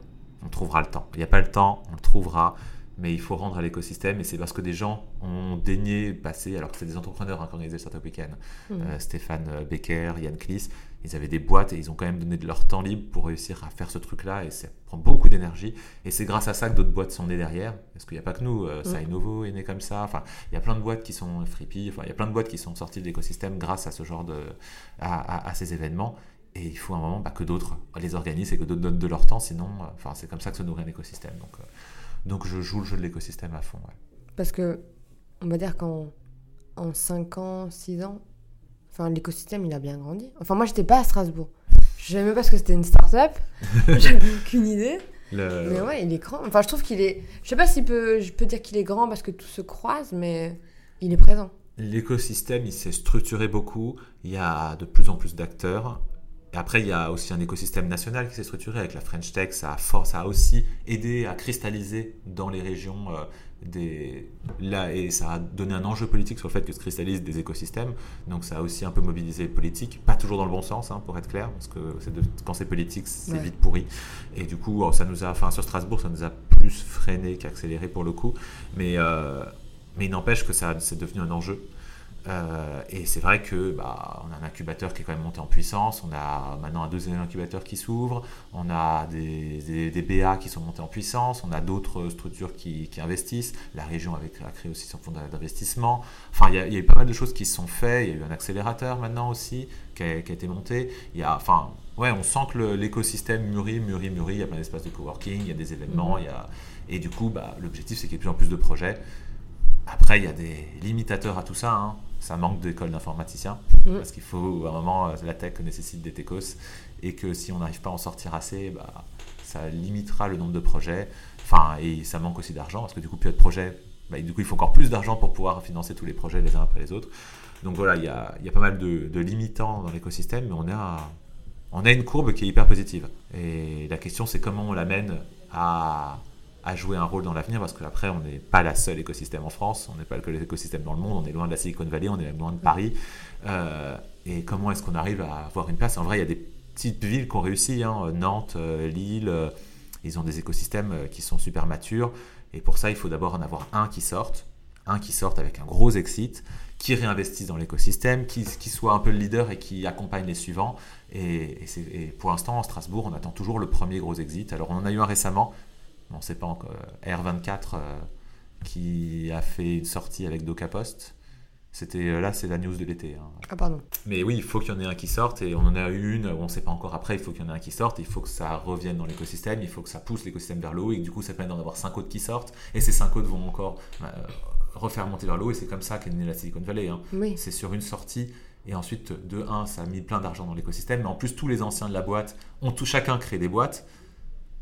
On trouvera le temps. Il n'y a pas le temps, on le trouvera mais il faut rendre à l'écosystème et c'est parce que des gens ont daigné passer, alors que c'est des entrepreneurs hein, qui organisaient le Startup Weekend, mmh. euh, Stéphane euh, Becker, Yann Kliss, ils avaient des boîtes et ils ont quand même donné de leur temps libre pour réussir à faire ce truc-là et ça prend beaucoup d'énergie et c'est grâce à ça que d'autres boîtes sont nées derrière parce qu'il n'y a pas que nous, euh, mmh. Sainovo est né comme ça, enfin il y a plein de boîtes qui sont Freepy, enfin il y a plein de boîtes qui sont sorties de l'écosystème grâce à ce genre de, à, ces événements et il faut un moment bah, que d'autres les organisent et que d'autres donnent de leur temps sinon, enfin c'est comme ça que se nourrit un écosystème donc donc je joue le jeu de l'écosystème à fond. Parce que, on va dire qu'en en 5 ans, 6 ans, enfin, l'écosystème, il a bien grandi. Enfin, moi, j'étais pas à Strasbourg. Je savais même pas ce que c'était une start-up. J'avais aucune idée. Mais ouais, il est grand. Enfin, je trouve qu'il est. Je sais pas si peut... je peux dire qu'il est grand parce que tout se croise, mais il est présent. L'écosystème, il s'est structuré beaucoup. Il y a de plus en plus d'acteurs. Et après, il y a aussi un écosystème national qui s'est structuré avec la French Tech. Ça a, force, ça a aussi aidé à cristalliser dans les régions euh, des. Là, et ça a donné un enjeu politique sur le fait que se cristallisent des écosystèmes. Donc, ça a aussi un peu mobilisé les politiques. Pas toujours dans le bon sens, hein, pour être clair, parce que de, quand c'est politique, c'est vite pourri. Et du coup, ça nous a. Enfin, sur Strasbourg, ça nous a plus freiné qu'accéléré pour le coup. Mais, euh, mais il n'empêche que ça c'est devenu un enjeu. Euh, et c'est vrai que bah, on a un incubateur qui est quand même monté en puissance, on a maintenant un deuxième incubateur qui s'ouvre, on a des, des, BA qui sont montés en puissance, on a d'autres structures qui, qui, investissent, la région avait, a créé aussi son fonds d'investissement. Enfin, il y, a, il y, a eu pas mal de choses qui se sont faites, il y a eu un accélérateur maintenant aussi qui a, qui a été monté. Il y a, enfin, ouais, on sent que l'écosystème mûrit, mûrit, mûrit, il y a plein d'espaces de coworking, il y a des événements, mmh. il y a, et du coup, bah, l'objectif c'est qu'il y ait de plus en plus de projets. Après, il y a des limitateurs à tout ça. Hein ça manque d'école d'informaticiens, mm. parce qu'il faut, à un moment, la tech nécessite des techos, et que si on n'arrive pas à en sortir assez, bah, ça limitera le nombre de projets. Enfin, et ça manque aussi d'argent, parce que du coup, plus il y a de projets, bah, du coup, il faut encore plus d'argent pour pouvoir financer tous les projets les uns après les autres. Donc voilà, il y a, y a, pas mal de, de limitants dans l'écosystème, mais on a, on a une courbe qui est hyper positive. Et la question, c'est comment on l'amène à à jouer un rôle dans l'avenir parce qu'après, on n'est pas la seule écosystème en France, on n'est pas le seul écosystème dans le monde, on est loin de la Silicon Valley, on est loin de Paris. Euh, et comment est-ce qu'on arrive à avoir une place? En vrai, il y a des petites villes qui ont réussi, hein, Nantes, euh, Lille, euh, ils ont des écosystèmes qui sont super matures. Et pour ça, il faut d'abord en avoir un qui sorte, un qui sorte avec un gros exit, qui réinvestisse dans l'écosystème, qui, qui, soit un peu le leader et qui accompagne les suivants. Et, et, pour l'instant, en Strasbourg, on attend toujours le premier gros exit. Alors, on en a eu un récemment, on ne sait pas encore, R24 euh, qui a fait une sortie avec DocaPost. C'était euh, là, c'est la news de l'été. Hein. Ah pardon. Mais oui, il faut qu'il y en ait un qui sorte et on en a eu une. On ne sait pas encore après. Il faut qu'il y en ait un qui sorte. Il faut que ça revienne dans l'écosystème. Il faut que ça pousse l'écosystème vers le haut et que du coup, ça permet d'en avoir cinq autres qui sortent. Et ces cinq autres vont encore euh, refaire monter vers le haut. Et c'est comme ça qu'est née la Silicon Valley. Hein. C'est sur une sortie. Et ensuite, de un, ça a mis plein d'argent dans l'écosystème. Mais en plus, tous les anciens de la boîte ont tout chacun créé des boîtes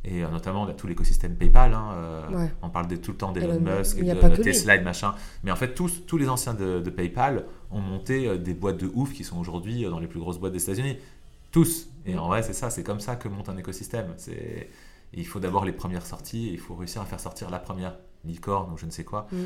et euh, notamment tout l'écosystème PayPal. Hein, euh, on parle de, tout le temps d'Elon Musk, de Tesla et de machin. Mais en fait, tous, tous les anciens de, PayPal ont monté euh, des boîtes de ouf qui sont aujourd'hui dans les plus grosses boîtes des États-Unis. Tous. Et en vrai, c'est ça, c'est comme ça que monte un écosystème. C'est il faut d'abord les premières sorties, il faut réussir à faire sortir la première licorne ou je ne sais quoi, mm.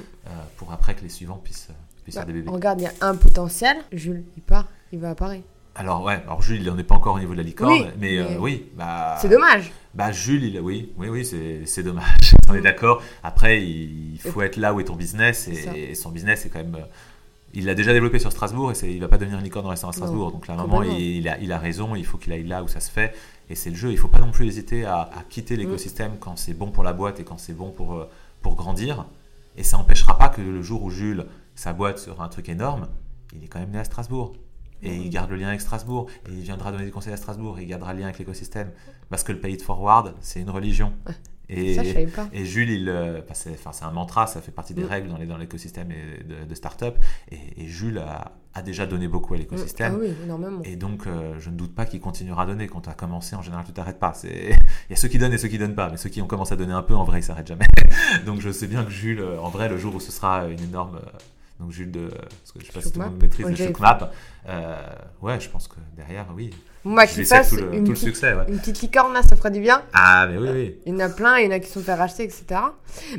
pour après que les suivants puissent, puissent bah, faire des bébés. Regarde, il y a un potentiel, Jules, il part, il va apparaître. Alors ouais, alors Jules, il n'en est pas encore au niveau de la licorne, mais, oui, bah... C'est dommage. Bah Jules, il, oui, oui, oui, c'est dommage. On est d'accord. Après, il faut être là où est ton business et, son business est quand même. Euh, il l'a déjà développé sur Strasbourg et il va pas devenir une licorne en restant à Strasbourg. Donc là, à un moment, il, a, il, a, raison. Il faut qu'il aille là où ça se fait. Et c'est le jeu. Il faut pas non plus hésiter à, quitter mm. l'écosystème quand c'est bon pour la boîte et quand c'est bon pour, euh, pour grandir. Et ça n'empêchera pas que le jour où Jules, sa boîte sera un truc énorme, il est quand même né à Strasbourg. Et il garde le lien avec Strasbourg. Et il viendra donner des conseils à Strasbourg. Et il gardera le lien avec l'écosystème. Parce que le pay it forward, c'est une religion. Et, ça, je savais pas. et Jules, il, euh, c'est, enfin, c'est un mantra, ça fait partie des règles dans, les, dans l'écosystème de, de start-up. Et, et Jules a, a déjà donné beaucoup à l'écosystème. Ah oui, énormément. Et donc, euh, je ne doute pas qu'il continuera à donner. Quand tu as commencé, en général, tu t'arrêtes pas. C'est... Il y a ceux qui donnent et ceux qui donnent pas. Mais ceux qui ont commencé à donner un peu, en vrai, ils s'arrêtent jamais. donc, je sais bien que Jules, euh, en vrai, le jour où ce sera une énorme. Donc, Jules de. Parce que je sais pas si tout le monde maîtrise Ouais, le. Euh, ouais, je pense que derrière, oui. Moi, je qui fasse tout le, une, tout le petite, succès. Ouais. une petite licorne là, ça ferait du bien. Ah, mais oui, oui. Il y en a plein, il y en a qui sont fait racheter, etc.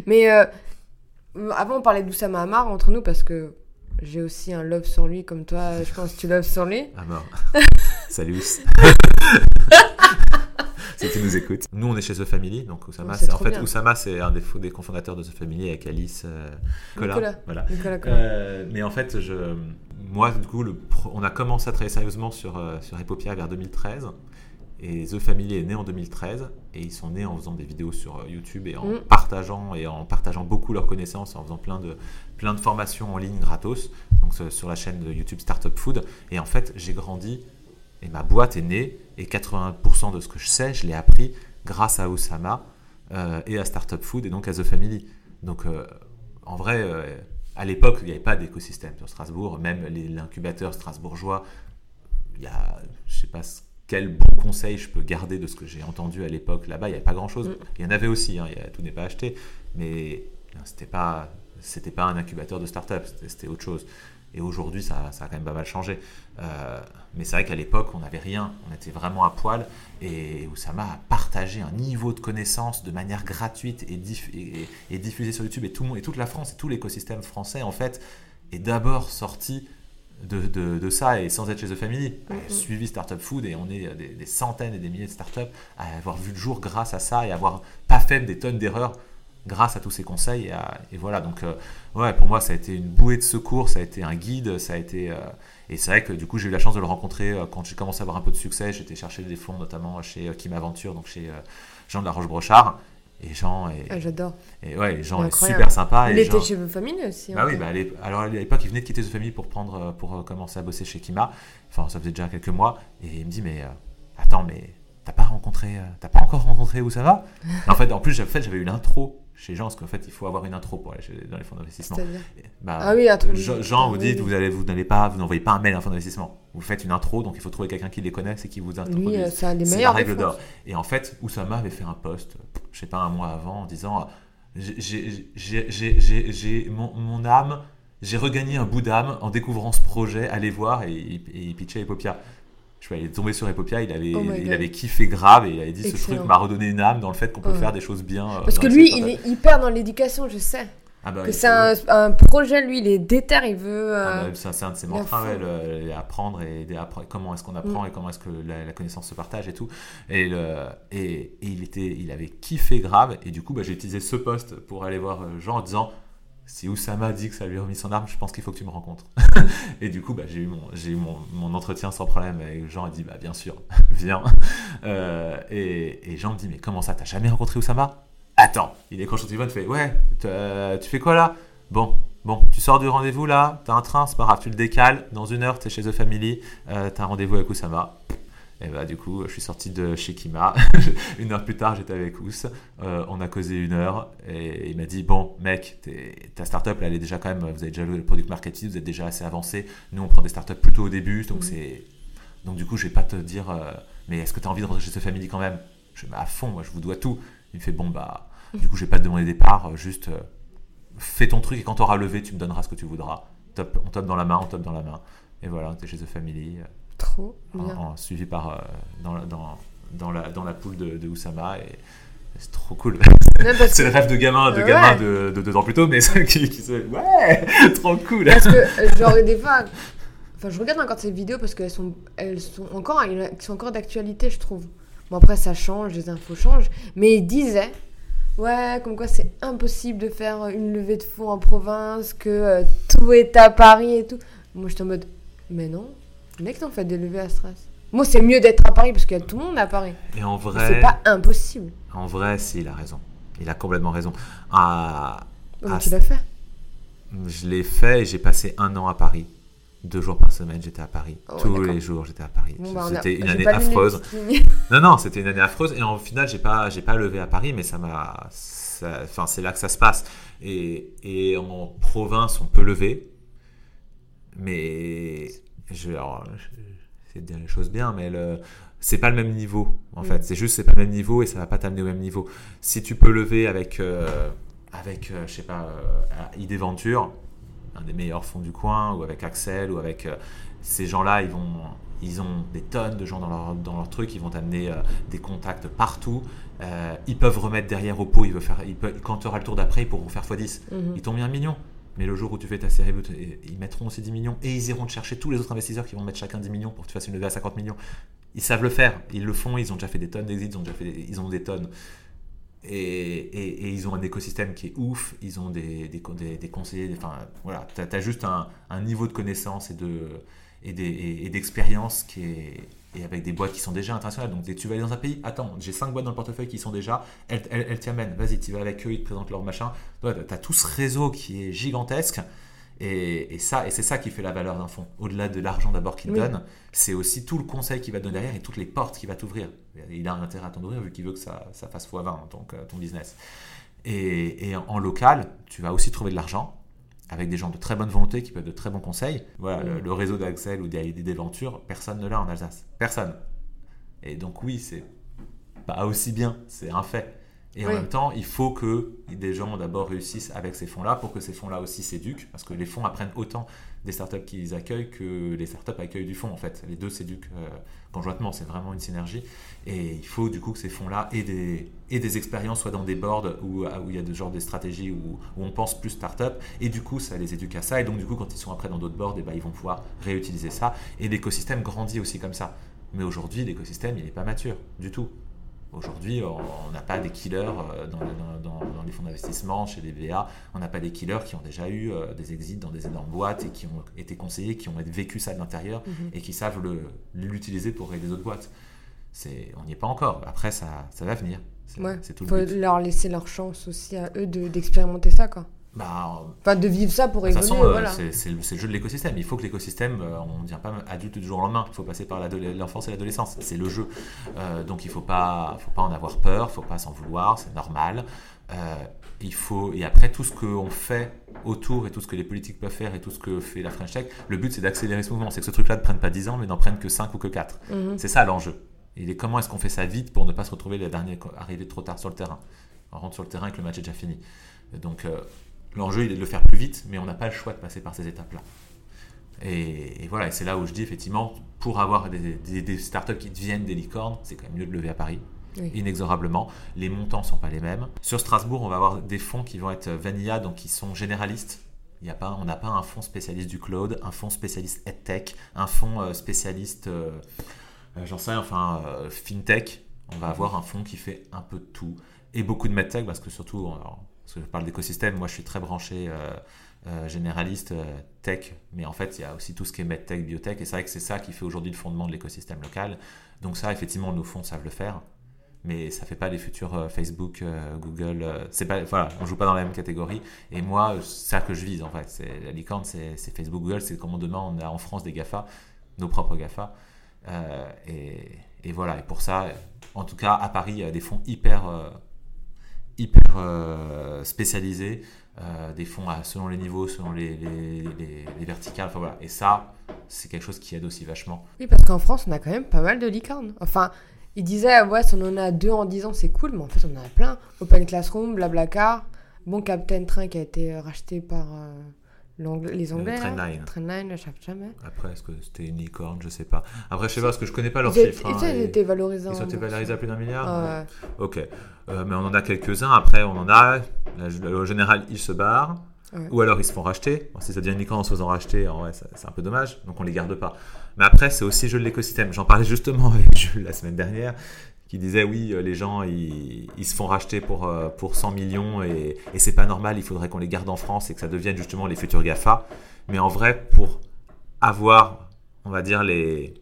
Mais euh, avant, on parlait d'Oussama Hamar entre nous parce que j'ai aussi un love sur lui, comme toi, je pense que tu loves sur lui. Ah mort. Salut. Si tu nous écoutes. Nous, on est chez The Family, donc Oussama, c'est en fait bien. Oussama, c'est un des, cofondateurs de The Family avec Alice euh, Nicolas. Nicolas. Voilà. Nicolas. Euh, mais en fait, je, moi, du coup, le on a commencé à travailler sérieusement sur, euh, sur Epopia vers 2013. Et The Family est né en 2013 et ils sont nés en faisant des vidéos sur euh, YouTube et en Mm. partageant et en partageant beaucoup leurs connaissances, en faisant plein de, plein de formations en ligne gratos, donc sur- sur la chaîne de YouTube Startup Food. Et en fait, j'ai grandi et ma boîte est née et 80% de ce que je sais, je l'ai appris grâce à Osama euh, et à Startup Food et donc à The Family. Donc euh, en vrai, euh, à l'époque, il n'y avait pas d'écosystème sur Strasbourg, même l'incubateur strasbourgeois, il y a, je sais pas quel bon conseil je peux garder de ce que j'ai entendu à l'époque là-bas, il n'y avait pas grand-chose. Mm. Il y en avait aussi, hein, a- tout n'est pas acheté, mais c'était pas, c'était pas un incubateur de start-up, c'était, c'était autre chose. Et aujourd'hui, ça, ça a quand même pas mal changé. Euh, mais c'est vrai qu'à l'époque, on n'avait rien, on était vraiment à poil, et Oussama a partagé un niveau de connaissance de manière gratuite et, diff- et, et- diffusé sur YouTube, et, tout le monde, et toute la France et tout l'écosystème français, en fait, est d'abord sorti de, de- de ça et sans être chez The Family, Mhm. suivi Startup Food et on est des, des centaines et des milliers de startups à avoir vu le jour grâce à ça et avoir pas fait des tonnes d'erreurs grâce à tous ces conseils. Et, à- et voilà, donc euh, ouais, pour moi, ça a été une bouée de secours, ça a été un guide, ça a été. euh, et c'est vrai que du coup, j'ai eu la chance de le rencontrer euh, quand j'ai commencé à avoir un peu de succès. J'étais chercher des fonds, notamment chez Kim Aventure, donc chez Jean de la Roche-Brochard. Et Jean est, Ah, J'adore. et ouais, Jean est super sympa. il et était Jean- chez vos familles aussi. bah oui, bah alors à l'époque, il venait de quitter The Family pour prendre, pour commencer à bosser chez Kima. Enfin, ça faisait déjà quelques mois. Et il me dit, mais attends, mais t'as pas rencontré, t'as pas encore rencontré Oussama Et En fait, en plus, j'avais eu l'intro chez Jean, parce qu'en fait, il faut avoir une intro pour aller chez- dans les fonds d'investissement. Et, bah, Ah oui. Jean, vous dit, oui. vous allez, vous n'allez pas, vous n'envoyez pas un mail à un fonds d'investissement. Vous faites une intro, donc il faut trouver quelqu'un qui les connaisse et qui vous introduise. Euh, c'est la règle d'or. Et en fait, Oussama avait fait un post, je sais pas, un mois avant, en disant J'ai- mon, mon âme, j'ai regagné un bout d'âme en découvrant ce projet, allez voir, et, il- et il pitchait Epopia. Je il est tombé sur Epopia, il avait, Oh il avait kiffé grave et il avait dit ce Excellent. truc m'a redonné une âme dans le fait qu'on peut Ouais. faire des choses bien. euh, Parce que lui, il est hyper dans l'éducation, je sais. Ah bah, Que c'est un, un projet, lui, il est déter, il veut. Ah euh, bah, ça, c'est un de ses mantras, ouais, le- le- apprendre et et comment est-ce qu'on apprend et comment est-ce que la, la connaissance se partage et tout. Et, le- et, et il, était, il avait kiffé grave. Et du coup, bah, j'ai utilisé ce poste pour aller voir euh, Jean en disant si Oussama dit que ça lui a remis son arme, je pense qu'il faut que tu me rencontres. et du coup, bah, j'ai eu, mon, entretien sans problème. Et Jean a dit bah, bien sûr, viens. Euh, et, Jean me dit mais comment ça, t'as jamais rencontré Oussama? Attends, il quand je téléphone, il fait ouais, tu fais quoi là? Bon, Bon, tu sors du rendez-vous là, t'as un train, c'est pas grave, tu le décales, dans une heure, t'es chez The Family, euh, t'as un rendez-vous avec Oussama. Et bah du coup, je suis sorti de chez Kima. une heure plus tard, j'étais avec Ous. Euh, on a causé une heure et il m'a dit bon mec, ta startup là, elle est déjà quand même, vous avez déjà le product marketing, vous êtes déjà assez avancé. Nous, on prend des startups plutôt au début, donc c'est donc du coup, je vais pas te dire euh, mais est-ce que t'as envie de rentrer chez The Family quand même? Je mets à fond, moi, je vous dois tout. Il me fait bon bah du coup, je vais pas te demander des parts, euh, juste euh, fais ton truc et quand t'auras levé, tu me donneras ce que tu voudras. Top, on top dans la main, on top dans la main. Et voilà, t'es chez The Family. Trop en- bien. en- suivi par euh, dans, la, dans, dans, la, dans la poule de, de Oussama et c'est trop cool. C'est le rêve de gamin, de Ouais. gamin de, de deux ans plus tôt, mais qui, qui se ouais, trop cool. parce que euh, genre des fois, enfin je regarde encore ces vidéos parce qu'elles sont, elles sont encore, elles sont encore d'actualité, je trouve. Bon après ça change, les infos changent, mais il disait, ouais, comme quoi c'est impossible de faire une levée de fonds en province, que euh, tout est à Paris et tout. Moi j'étais en mode, mais non, mecs n'ont fait des levées à Stras. Moi c'est mieux d'être à Paris parce qu'il y a tout le monde à Paris. Et en vrai, C'est pas impossible. en vrai, si, il a raison. Il a complètement raison. Ah, Comment Ah, tu l'as fait? Je l'ai fait et j'ai passé un an à Paris. Deux jours par semaine, j'étais à Paris. Oh, Tous les jours, j'étais à Paris. Bon, bah, a- c'était une année affreuse. Non, non, c'était une année affreuse. Et en final, j'ai pas, j'ai pas levé à Paris, mais ça m'a. Enfin, c'est là que ça se passe. Et, et en province, on peut lever. Mais. Je, alors, de dire les choses bien, mais le, c'est pas le même niveau, en Mm. fait. C'est juste, c'est pas le même niveau et ça va pas t'amener au même niveau. Si tu peux lever avec. euh, avec, euh, je sais pas, euh, ID Venture, un des meilleurs fonds du coin, ou avec Axel, ou avec ces gens-là, ils vont, ils ont des tonnes de gens dans leur, dans leur truc, ils vont t'amener des contacts partout. Ils peuvent remettre derrière au pot, ils veulent faire, ils peuvent- quand tu auras le tour d'après, ils pourront faire x10. Mhm. Ils t'ont mis un million. Mais le jour où tu fais ta série, ils mettront aussi 10 millions et ils iront te chercher tous les autres investisseurs qui vont mettre chacun 10 millions pour que tu fasses une levée à 50 millions. Ils savent le faire, ils le font, ils ont déjà fait des tonnes d'exits, ils ont déjà fait des- ils ont des tonnes. Et, ils ont un écosystème qui est ouf, ils ont des, des, des- conseillers, enfin voilà, tu as, juste un, niveau de connaissance et de et d'expérience qui est et avec des boîtes qui sont déjà internationales. Donc tu vas aller dans un pays, attends, j'ai 5 boîtes dans le portefeuille qui sont déjà, elles, elles, elles t'y amènent, vas-y, tu vas avec eux, ils te présentent leur machin. tu as tout ce réseau qui est gigantesque. Et, et ça, et c'est ça qui fait la valeur d'un fonds. Au-delà de l'argent d'abord qu'il Oui. donne, c'est aussi tout le conseil qu'il va donner derrière et toutes les portes qu'il va t'ouvrir. Il a un intérêt à t'en ouvrir vu qu'il veut que ça, ça fasse x20 en tant que ton business. Et, et en local, tu vas aussi trouver de l'argent avec des gens de très bonne volonté qui peuvent de très bons conseils. Voilà, le, Mm. le réseau d'Axel ou des des Ventures, personne ne l'a en Alsace. Personne. Et donc oui, c'est pas aussi bien, c'est un fait. Et en même temps, il faut que des gens d'abord réussissent avec ces fonds-là pour que ces fonds-là aussi s'éduquent, parce que les fonds apprennent autant des startups qu'ils accueillent que les startups accueillent du fonds en fait. Les deux s'éduquent euh, conjointement, c'est vraiment une synergie. Et il faut du coup que ces fonds-là aient des, aient des expériences, soit dans des boards où, où il y a de genre des stratégies où, où on pense plus startup, et du coup ça les éduque à ça. Et donc du coup quand ils sont après dans d'autres boards, et ben, ils vont pouvoir réutiliser ça. Et l'écosystème grandit aussi comme ça. Mais aujourd'hui, l'écosystème, il n'est pas mature du tout. Aujourd'hui, on n'a pas des killers euh, dans, dans- dans- dans les fonds d'investissement, chez les VA, on n'a pas des killers qui ont déjà eu euh, des exits dans des énormes boîtes et qui ont été conseillés, qui ont vécu ça de l'intérieur Mhm. et qui savent l'utiliser pour aider des autres boîtes. On n'y est pas encore. Après, ça, ça va venir. C'est Ouais. Faut but. leur laisser leur chance aussi à eux de- d'expérimenter ça, quoi. Bah, Enfin, de vivre ça pour de toute évoluer, façon, euh, voilà. c'est le, jeu de l'écosystème. Il faut que l'écosystème, euh, on ne devient pas adulte du jour au lendemain. Il faut passer par l'enfance et l'adolescence. C'est le jeu. Euh, donc il ne faut pas, faut pas en avoir peur, il ne faut pas s'en vouloir, c'est normal. Euh, il faut, et après, tout ce qu'on fait autour et tout ce que les politiques peuvent faire et tout ce que fait la French Tech, le but c'est d'accélérer ce mouvement. C'est que ce truc-là ne prenne pas 10 ans, mais n'en prenne que 5 ou que 4. Mhm. C'est ça l'enjeu. Il est comment est-ce qu'on fait ça vite pour ne pas se retrouver la dernière arrivée trop tard sur le terrain? On rentre sur le terrain et que le match est déjà fini. Donc euh, l'enjeu il est de le faire plus vite, mais on n'a pas le choix de passer par ces étapes-là. Et, et voilà, et c'est là où je dis effectivement, pour avoir des, des- des startups qui deviennent des licornes, c'est quand même mieux de lever à Paris. Oui. Inexorablement, les montants sont pas les mêmes. Sur Strasbourg, on va avoir des fonds qui vont être vanilla, donc qui sont généralistes. Il y a pas, on n'a pas un fonds spécialiste du cloud, un fonds spécialiste EdTech, un fonds euh, spécialiste, euh, euh, j'en sais, enfin, euh, FinTech. On va avoir un fonds qui fait un peu de tout. Et beaucoup de MedTech, parce que surtout, alors, parce que je parle d'écosystème, moi je suis très branché euh, euh, généraliste euh, tech, mais en fait il y a aussi tout ce qui est MedTech, biotech, et c'est vrai que c'est ça qui fait aujourd'hui le fondement de l'écosystème local. Donc ça, effectivement, nos fonds savent le faire mais ça fait pas les futurs Facebook, Google. c'est pas, voilà, on joue pas dans la même catégorie. Et moi, c'est ça que je vise en fait. C'est la licorne, c'est Facebook, Google. C'est comment demain on a en France des Gafa, nos propres Gafa. Et, voilà. Et pour ça, en tout cas, à Paris, il y a des fonds hyper, hyper euh, spécialisés, euh, des fonds selon les niveaux, selon les, les, les- les verticales. Enfin voilà. Et ça, c'est quelque chose qui aide aussi vachement. Oui, parce qu'en France, on a quand même pas mal de licornes. Enfin, ils disaient, ouais, si on en a deux en 10 ans, c'est cool, mais en fait, on en a plein. Open Classroom, Blablacar, bon, Captain Train qui a été racheté par euh, les Anglais. là. Trendline. Trendline, je sais jamais. Après, est-ce que c'était une licorne Je sais pas. Après, je sais pas, parce que je connais pas leurs chiffres. hein, ils et- étaient valorisés Ils en sont été valorisés à plus d'un milliard ouais. Ok. Euh, mais on en a quelques-uns. Après, on en a. Au général, ils se barrent. Ouais. Ou alors ils se font racheter. Bon, si ça devient une licorne en se faisant racheter, c'est un peu dommage. Donc on les garde pas. Mais après, c'est aussi jeu de l'écosystème. J'en parlais justement avec Jules la semaine dernière, qui disait oui, euh, les gens, ils, ils se font racheter pour, euh, pour 100 millions et, et c'est pas normal. Il faudrait qu'on les garde en France et que ça devienne justement les futurs GAFA. Mais en vrai, pour avoir, on va dire, les.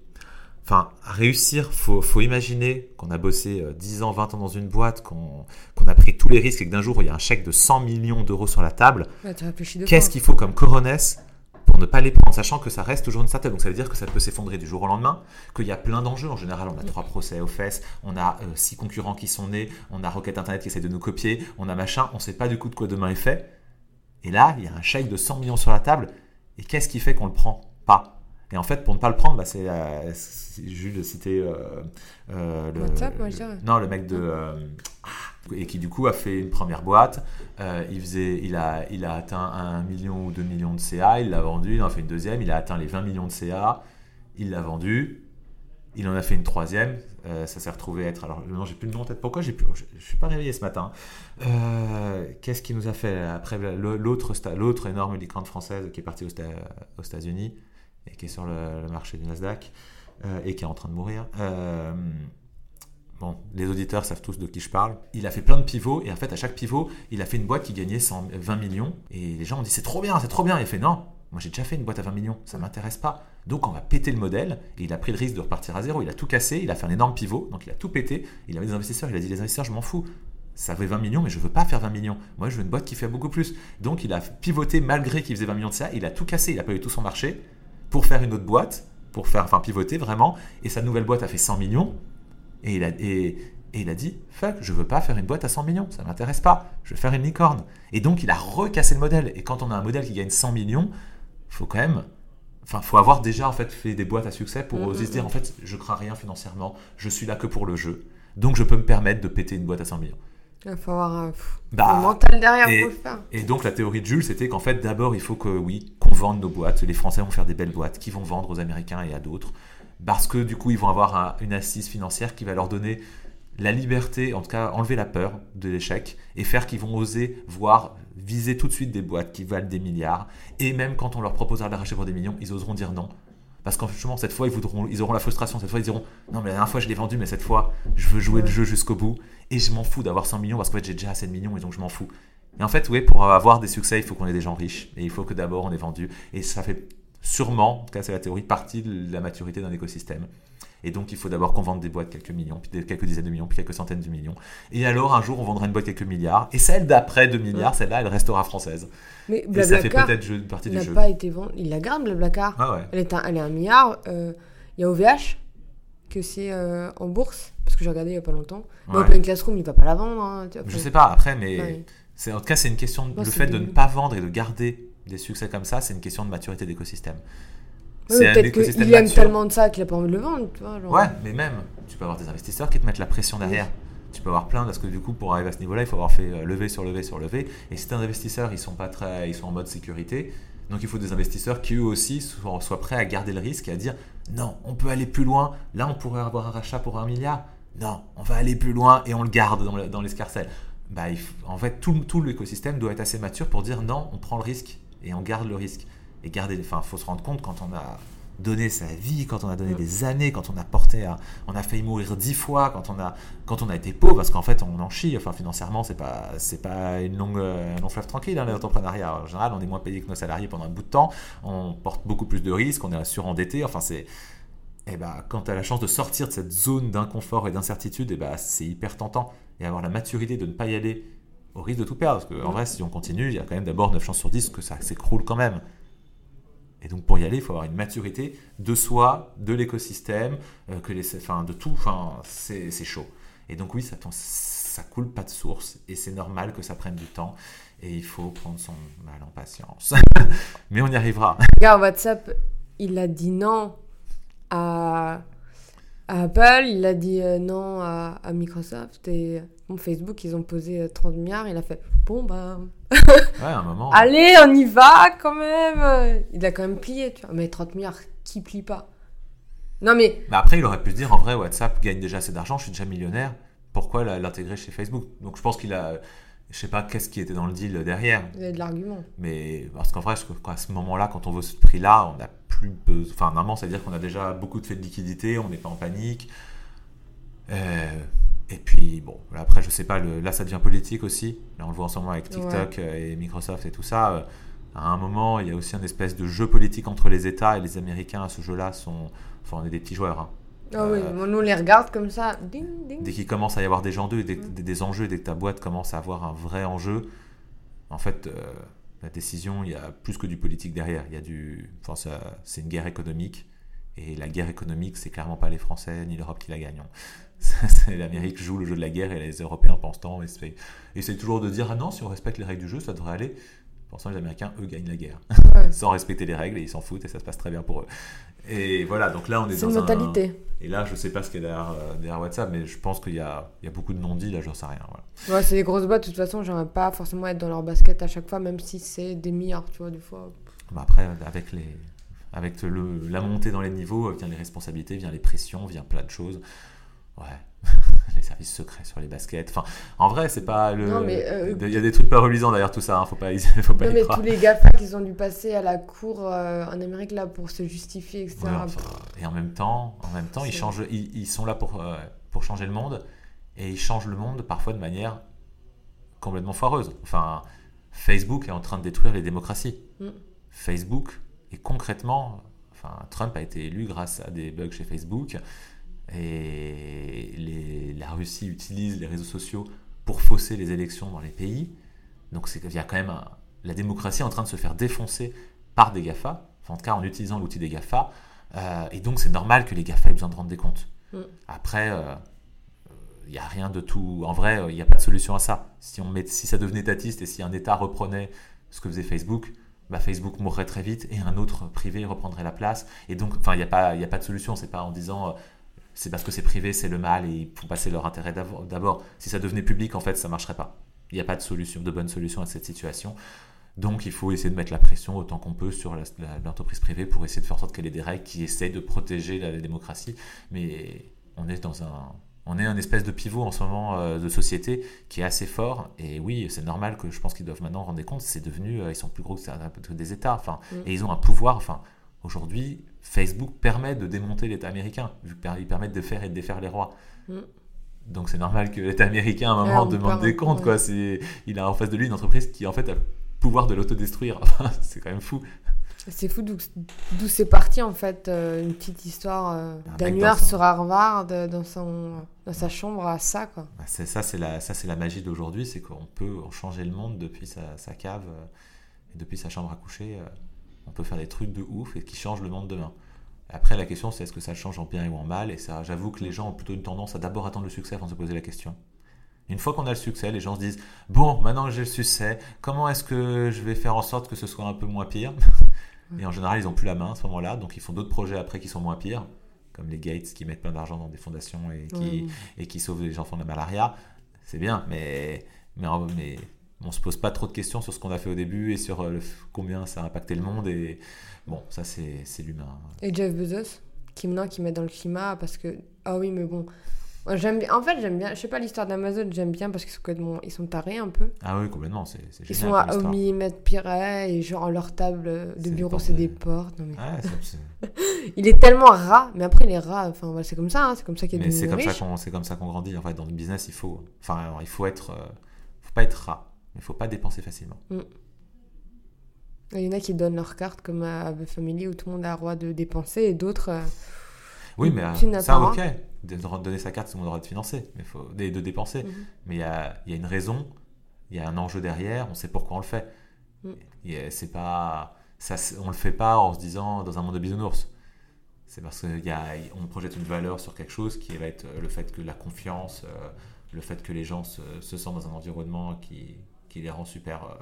Enfin, réussir, faut, faut imaginer qu'on a bossé euh, 10 ans, 20 ans dans une boîte, qu'on qu'on a pris tous les risques et que d'un jour, il y a un chèque de 100 millions d'euros sur la table. Qu'est-ce qu'il faut comme coronesse pour ne pas les prendre, sachant que ça reste toujours une startup. Donc ça veut dire que ça peut s'effondrer du jour au lendemain, qu'il y a plein d'enjeux. En général, on a trois procès aux fesses, on a euh, six concurrents qui sont nés, on a Rocket Internet qui essaie de nous copier, on a machin, on ne sait pas du coup de quoi demain est fait. Et là, il y a un chèque de 100 millions sur la table. Et qu'est-ce qui fait qu'on le prend pas? Et en fait, pour ne pas le prendre, bah, c'est euh, Jules citait euh, euh, le, WhatsApp, moi, je le- dirais? non le mec de et qui du coup a fait une première boîte. Euh, il faisait, il a, il a atteint un million ou deux millions de CA. Il l'a vendu. Il en a fait une deuxième. Il a atteint les 20 millions de CA. Il l'a vendu. Il en a fait une troisième. Euh, ça s'est retrouvé être. Alors, non, j'ai plus le nom en tête. Pourquoi j'ai plus. Je, je suis pas réveillé ce matin. Euh, Qu'est-ce qu'il nous a fait après l'autre énorme licorne française qui est partie aux, États-Unis et qui est sur le, marché du Nasdaq et qui est en train de mourir. Euh, Bon, les auditeurs savent tous de qui je parle. Il a fait plein de pivots et en fait, à chaque pivot, il a fait une boîte qui gagnait 100 20 millions. Et les gens ont dit c'est trop bien, c'est trop bien. Il a fait non, moi j'ai déjà fait une boîte à 20 millions, ça m'intéresse pas. Donc on va péter le modèle. Et il a pris le risque de repartir à zéro. Il a tout cassé, il a fait un énorme pivot, donc il a tout pété. Il avait des investisseurs, il a dit les investisseurs, je m'en fous. Ça fait 20 millions, mais je veux pas faire 20 millions. Moi, je veux une boîte qui fait beaucoup plus. Donc il a pivoté malgré qu'il faisait 20 millions de ça. Il a tout cassé, il a pas eu tout son marché pour faire une autre boîte, pour faire, enfin pivoter vraiment. Et sa nouvelle boîte a fait 100 millions. Et il a, et, et il a dit Fuck, je veux pas faire une boîte à 100 millions, ça m'intéresse pas, je veux faire une licorne. Et donc il a recassé le modèle. Et quand on a un modèle qui gagne 100 millions, faut quand même. Enfin, faut avoir déjà en fait fait des boîtes à succès pour Mhm, oser se dire mhm. en fait, je crains rien financièrement, je suis là que pour le jeu. Donc je peux me permettre de péter une boîte à 100 millions. Il faut avoir un, Bah, un mental derrière et- pour le faire. Et donc la théorie de Jules, c'était qu'en fait, d'abord, il faut que oui, qu'on vende nos boîtes. Les Français vont faire des belles boîtes qui vont vendre aux Américains et à d'autres, parce que du coup, ils vont avoir un- une assise financière qui va leur donner la liberté, en tout cas, enlever la peur de l'échec et faire qu'ils vont oser voir viser tout de suite des boîtes qui valent des milliards. Et même quand on leur proposera de racheter pour des millions, ils oseront dire non. Parce qu'en franchement, cette fois, ils, auront la frustration. Cette fois, ils diront Non, mais la dernière fois, je l'ai vendu, mais cette fois, je veux jouer le jeu jusqu'au bout. Et je m'en fous d'avoir 100 millions parce qu'en fait, j'ai déjà assez de millions et donc je m'en fous. Et en fait, oui, pour avoir des succès, il faut qu'on ait des gens riches. Et il faut que d'abord on ait vendu. Et ça fait sûrement, en tout cas, c'est la théorie, partie de la maturité d'un écosystème. Et donc, il faut d'abord qu'on vende des boîtes quelques millions, puis quelques dizaines de millions, puis quelques centaines de millions. Et alors, un jour, on vendra une boîte quelques milliards. Et celle d'après 2 milliards, celle-là, elle restera française. Mais Et ça fait peut-être partie du jeu. pas été vendu. Il la garde, Blablacar. Ah ouais. Elle est un, elle est un milliard. euh, Il y a OVH, que c'est euh, en bourse, parce que j'ai regardé il n'y a pas longtemps. Mais Ouais. Open Classroom, il ne va pas la vendre. hein, tu vois, Je sais pas, après, mais ouais. c'est, en tout cas, c'est une question. de- le fait de ne pas vendre et de garder des succès comme ça, c'est une question de maturité d'écosystème. Un Peut-être qu'il aime tellement de ça qu'il n'a pas envie de le vendre. Tu vois, genre. Ouais, mais même, tu peux avoir des investisseurs qui te mettent la pression derrière. Tu peux avoir plein, parce que du coup, pour arriver à ce niveau-là, il faut avoir fait euh, lever sur lever sur lever. Et si tes investisseurs, ils sont pas très, ils sont en mode sécurité, donc il faut des investisseurs qui eux aussi soient, soient prêts à garder le risque et à dire non, on peut aller plus loin. Là, on pourrait avoir un rachat pour un milliard. Non, on va aller plus loin et on le garde dans, le- dans l'escarcelle. Bah, il en fait, tout, tout l'écosystème doit être assez mature pour dire non, on prend le risque et on garde le risque. Et garder, enfin, faut se rendre compte quand on a donné sa vie, quand on a donné Mm. des années, quand on a porté, à- on a failli mourir dix fois, quand on a, quand on a été pauvre, parce qu'en fait, on en chie. Enfin, financièrement, c'est pas, c'est pas une longue, euh, un long fleuve tranquille, hein, l'entrepreneuriat. En général, on est moins payé que nos salariés pendant un bout de temps. On porte beaucoup plus de risques, on est surendetté. Enfin, c'est, et bah, quand tu as la chance de sortir de cette zone d'inconfort et d'incertitude, et bah, c'est hyper tentant. Et avoir la maturité de ne pas y aller au risque de tout perdre. Parce qu'en vrai, si on continue, il y a quand même d'abord 9 chances sur 10 que ça s'écroule quand même. Et donc pour y aller, il faut avoir une maturité de soi, de l'écosystème, euh, que les, enfin, de tout. Enfin, c'est chaud. Et donc oui, ça, ça coule pas de source. Et c'est normal que ça prenne du temps. Et il faut prendre son mal en patience. Mais on y arrivera. Regarde, WhatsApp, il a dit non à, à Apple, il a dit euh, non à, à Microsoft et bon, Facebook, ils ont posé euh, 30 milliards. Il a fait bon, bah, Ouais, un moment. allez, on y va quand même. Il a quand même plié, tu vois. Mais 30 milliards, qui plie pas? Non, mais Mais après, il aurait pu se dire en vrai, WhatsApp gagne déjà assez d'argent, je suis déjà millionnaire. Pourquoi l'intégrer chez Facebook? Donc je pense qu'il a. Je sais pas qu'est-ce qui était dans le deal derrière. vous avez de l'argument. Mais parce qu'en vrai, qu'à ce moment-là, quand on veut ce prix-là, on n'a plus besoin. Enfin, normalement, c'est-à-dire qu'on a déjà beaucoup de faits de liquidité, on n'est pas en panique. Euh, et puis, bon, après, je sais pas, le- là, ça devient politique aussi. Là, on le voit en ce moment avec TikTok euh, et Microsoft et tout ça. Euh, À un moment, il y a aussi un espèce de jeu politique entre les États et les Américains à ce jeu-là sont. Enfin, on est des petits joueurs. hein. Ah oui, Euh, on les regarde comme ça. Ding, ding. Dès qu'il commence à y avoir des, gens d'eux, Mm. des, des enjeux, dès que ta boîte commence à avoir un vrai enjeu, en fait, euh, La décision, il y a plus que du politique derrière. Il y a du, enfin, c'est une guerre économique. Et la guerre économique, c'est clairement pas les Français ni l'Europe qui la gagnent. L'Amérique joue le jeu de la guerre et les Européens pensent tant essayent toujours de dire ah non, si on respecte les règles du jeu, ça devrait aller. Pensant que les Américains, eux, gagnent la guerre. Sans respecter les règles et ils s'en foutent et ça se passe très bien pour eux. Et voilà, donc là, on est, dans une mentalité. Et là, je sais pas ce qu'il y a euh, derrière, WhatsApp, mais je pense qu'il y y a beaucoup de non-dits, là, j'en sais rien. Ouais, c'est des grosses boîtes, de toute façon, j'aimerais pas forcément être dans leur basket à chaque fois, même si c'est des milliards, tu vois, des fois. Bah après, avec, les, avec le, la montée dans les niveaux, vient les responsabilités, vient les pressions, vient plein de choses. Ouais, les services secrets sur les baskets. Enfin, en vrai, c'est pas le. Euh, il y a des trucs pas reluisants derrière tout ça. Hein. Faut pas, faut pas non, mais tous les GAFA qui ont dû passer à la cour euh, en Amérique là pour se justifier, etc. et en même temps, en même temps, ils changent. Ils, sont là pour euh, pour changer le monde et ils changent le monde parfois de manière complètement foireuse. Enfin, Facebook est en train de détruire les démocraties. Mm. Facebook et concrètement, enfin, Trump a été élu grâce à des bugs chez Facebook. Et les, la Russie utilise les réseaux sociaux pour fausser les élections dans les pays. Donc il y a quand même la démocratie en train de se faire défoncer par des GAFA, en tout cas en utilisant l'outil des GAFA. Euh, et donc c'est normal que les GAFA aient besoin de rendre des comptes. Mm. Après, il euh, n'y a rien de tout. En vrai, il n'y a pas de solution à ça. Si, on met, si ça devenait étatiste et si un État reprenait ce que faisait Facebook, bah Facebook mourrait très vite et un autre privé reprendrait la place. Et donc, enfin, il n'y a, pas, a pas de solution. C'est pas en disant euh, c'est parce que c'est privé, c'est le mal et ils font passer leur intérêt d'abord. Si ça devenait public, en fait, ça marcherait pas. Il n'y a pas de solution, de bonne solution à cette situation. Donc il faut essayer de mettre la pression autant qu'on peut sur l'entreprise privée pour essayer de faire en sorte qu'elle ait des règles qui essayent de protéger la, démocratie. Mais on est dans un, on est un espèce de pivot en ce moment euh, de société qui est assez fort. Et oui, c'est normal que je pense qu'ils doivent maintenant rendre compte. C'est devenu, euh, ils sont plus gros que, des États. Enfin, mm. et ils ont un pouvoir. Enfin, aujourd'hui, Facebook permet de démonter l'État américain, vu qu'ils permettent de faire et de défaire les rois. Mm. Donc c'est normal que l'État américain, à un moment, demande des comptes. Quoi. Il a en face de lui une entreprise qui, en fait, a le pouvoir de l'autodestruire. c'est quand même fou. C'est fou d'où c'est parti, en fait, euh, une petite histoire euh, d'annuaire sur Harvard, dans, son, dans sa chambre à ça. Quoi. Bah, ça, c'est la, la magie d'aujourd'hui, c'est qu'on peut changer le monde depuis sa, sa cave euh, et depuis sa chambre à coucher on peut faire des trucs de ouf et qui changent le monde demain. Après, la question, c'est est-ce que ça change en bien ou en mal? Et ça, j'avoue que les gens ont plutôt une tendance à d'abord attendre le succès avant de se poser la question. Une fois qu'on a le succès, les gens se disent Bon, maintenant que j'ai le succès, comment est-ce que je vais faire en sorte que ce soit un peu moins pire Et en général, ils n'ont plus la main à ce moment-là, donc ils font d'autres projets après qui sont moins pires, comme les Gates qui mettent plein d'argent dans des fondations et qui, et qui sauvent les enfants de la malaria. C'est bien, mais, mais, mais on se pose pas trop de questions sur ce qu'on a fait au début et sur euh, combien ça a impacté le monde. Et bon, ça, c'est l'humain. Et Jeff Bezos, qui maintenant qui met dans le climat parce que. Ah oui, mais bon. J'aime bien. En fait, j'aime bien. Je sais pas l'histoire d'Amazon, j'aime bien parce qu'ils sont ils sont tarés un peu. Ah oui, complètement. C'est Ils sont à au millimètre près et genre leur table de bureau, c'est des portes. il est tellement rat, mais après il est rat. Enfin, c'est comme ça. Hein, c'est comme ça qu'il est qu'on, c'est comme ça qu'on grandit. En fait, dans le business, il faut. Enfin, il faut être. Euh, faut pas être rat il ne faut pas dépenser facilement. Mm. Il y en a qui donnent leur carte comme à The Family où tout le monde a le droit de dépenser et d'autres. Euh, oui, mais euh, ça, ok. De donner sa carte, tout le monde a le droit de financer, mais faut, de, de dépenser. Mm-hmm. Mais il y a, y a, une raison, il y a un enjeu derrière, on sait pourquoi on le fait. Mm. C'est pas, ça, on le fait pas en se disant dans un monde de bisounours. C'est parce qu'on projette une valeur sur quelque chose qui va être le fait que la confiance, euh, le fait que les gens se, se sentent dans un environnement qui, qui les rend super, euh,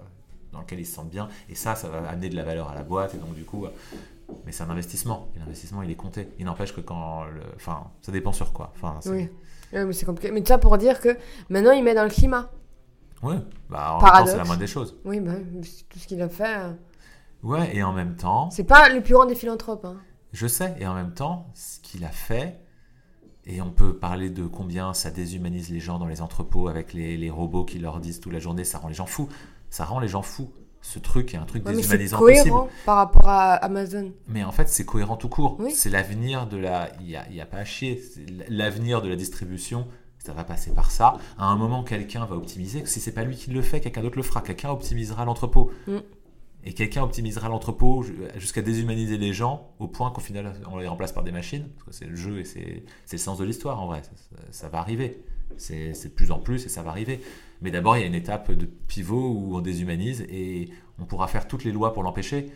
dans lequel ils se sentent bien. Et ça, ça va amener de la valeur à la boîte. Et donc, du coup, euh, mais c'est un investissement. Et l'investissement, il est compté. Il n'empêche que quand. Le, enfin, ça dépend sur quoi. Enfin, oui. mais c'est compliqué. Mais tout ça pour dire que maintenant, il met dans le climat. Oui, bah, en même temps, c'est la moindre des choses. Oui, bah, tout ce qu'il a fait. Euh. Ouais, et en même temps. C'est pas le plus grand des philanthropes. Hein. Je sais, et en même temps, ce qu'il a fait, et on peut parler de combien ça déshumanise les gens dans les entrepôts avec les, robots qui leur disent toute la journée, ça rend les gens fous. Ça rend les gens fous. Ce truc est un truc déshumanisant mais c'est cohérent par rapport à Amazon. Mais en fait, c'est cohérent tout court. C'est l'avenir de la. Il n'y a, y a, pas à chier. L'avenir de la distribution, ça va passer par ça. À un moment, quelqu'un va optimiser. Si c'est pas lui qui le fait, quelqu'un d'autre le fera. Quelqu'un optimisera l'entrepôt. Mm. Et quelqu'un optimisera l'entrepôt jusqu'à déshumaniser les gens au point qu'au final on les remplace par des machines. Parce que c'est le jeu et c'est le sens de l'histoire en vrai. Ça, va arriver. C'est de plus en plus et ça va arriver. Mais d'abord, il y a une étape de pivot où on déshumanise et on pourra faire toutes les lois pour l'empêcher.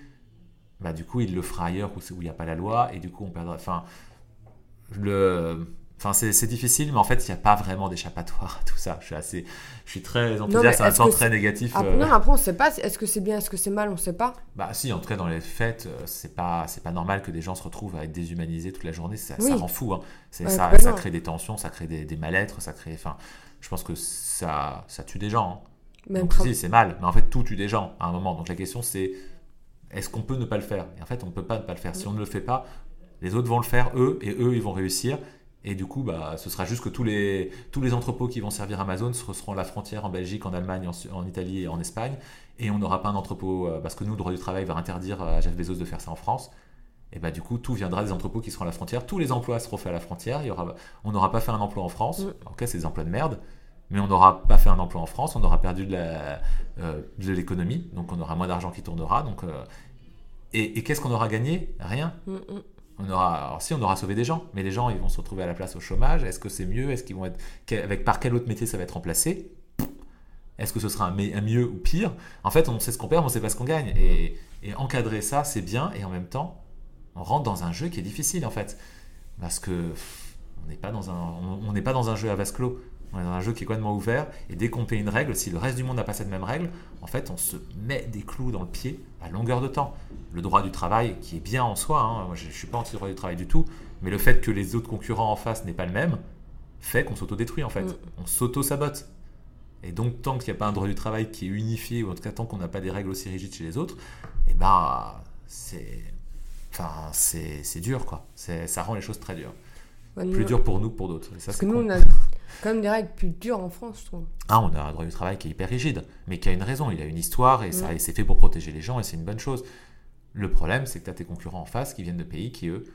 Bah, du coup, il le fera ailleurs où il n'y a pas la loi, et du coup, on perdra. Enfin, le Enfin, c'est difficile, mais en fait, il n'y a pas vraiment d'échappatoire à tout ça. Je suis assez, je suis très enthousiaste, c'est un temps très négatif. Ah, non, après, on ne sait pas. Est-ce que c'est bien, est-ce que c'est mal, on ne sait pas. Bah, si, en tout cas, dans les fêtes, euh, c'est pas, c'est pas normal que des gens se retrouvent à être déshumanisés toute la journée. Ça, ça rend fou. Hein. ça, ça crée des tensions, ça crée des, des mal-être, ça crée. Enfin, je pense que ça, ça tue des gens. Hein. Donc, si, c'est mal, mais en fait, tout tue des gens à un moment. Donc, la question, c'est est-ce qu'on peut ne pas le faire? Et en fait, on ne peut pas ne pas le faire. Si on ne le fait pas, les autres vont le faire eux, et eux, ils vont réussir. Et du coup, bah, ce sera juste que tous les, tous les entrepôts qui vont servir Amazon seront la frontière en Belgique, en Allemagne, en, Italie et en Espagne. Et on n'aura pas un entrepôt, euh, parce que nous, le droit du travail va interdire à Jeff Bezos de faire ça en France. Et bah, du coup, tout viendra des entrepôts qui seront à la frontière. Tous les emplois seront faits à la frontière. Il y aura, on n'aura pas fait un emploi en France. En tout cas, c'est des emplois de merde. Mais on n'aura pas fait un emploi en France. On aura perdu de euh, l'économie. donc, on aura moins d'argent qui tournera. Donc, euh, et, qu'est-ce qu'on aura gagné? Rien. Mm, mm. On aura, si on aura sauvé des gens, mais les gens ils vont se retrouver à la place au chômage. Est-ce que c'est mieux? Est-ce qu'ils vont avec par quel autre métier ça va être remplacé? Est-ce que ce sera un, mieux ou pire? En fait, on sait ce qu'on perd, mais on sait pas ce qu'on gagne. Et, encadrer ça, c'est bien. Et en même temps, on rentre dans un jeu qui est difficile en fait, parce que on n'est pas dans un, on n'est pas dans un jeu à vase clos. On est dans un jeu qui est complètement ouvert, et dès qu'on paye une règle, si le reste du monde n'a pas cette même règle, en fait, on se met des clous dans le pied à longueur de temps. Le droit du travail, qui est bien en soi, hein, moi je ne suis pas anti-droit du travail du tout, mais le fait que les autres concurrents en face n'est pas le même, fait qu'on s'auto-détruit en fait. Mm. On s'auto-sabote. Et donc, tant qu'il n'y a pas un droit du travail qui est unifié, ou en tout cas tant qu'on n'a pas des règles aussi rigides chez les autres, eh ben, c'est. Enfin, c'est dur, quoi. Ça rend les choses très dures. plus dur pour nous que pour d'autres. Parce que nous, on a même des règles plus dures en France, je trouve. Ah, on a un droit du travail qui est hyper rigide, mais qui a une raison. Il a une histoire et, ça, et c'est fait pour protéger les gens et c'est une bonne chose. Le problème, c'est que tu as tes concurrents en face qui viennent de pays qui, eux,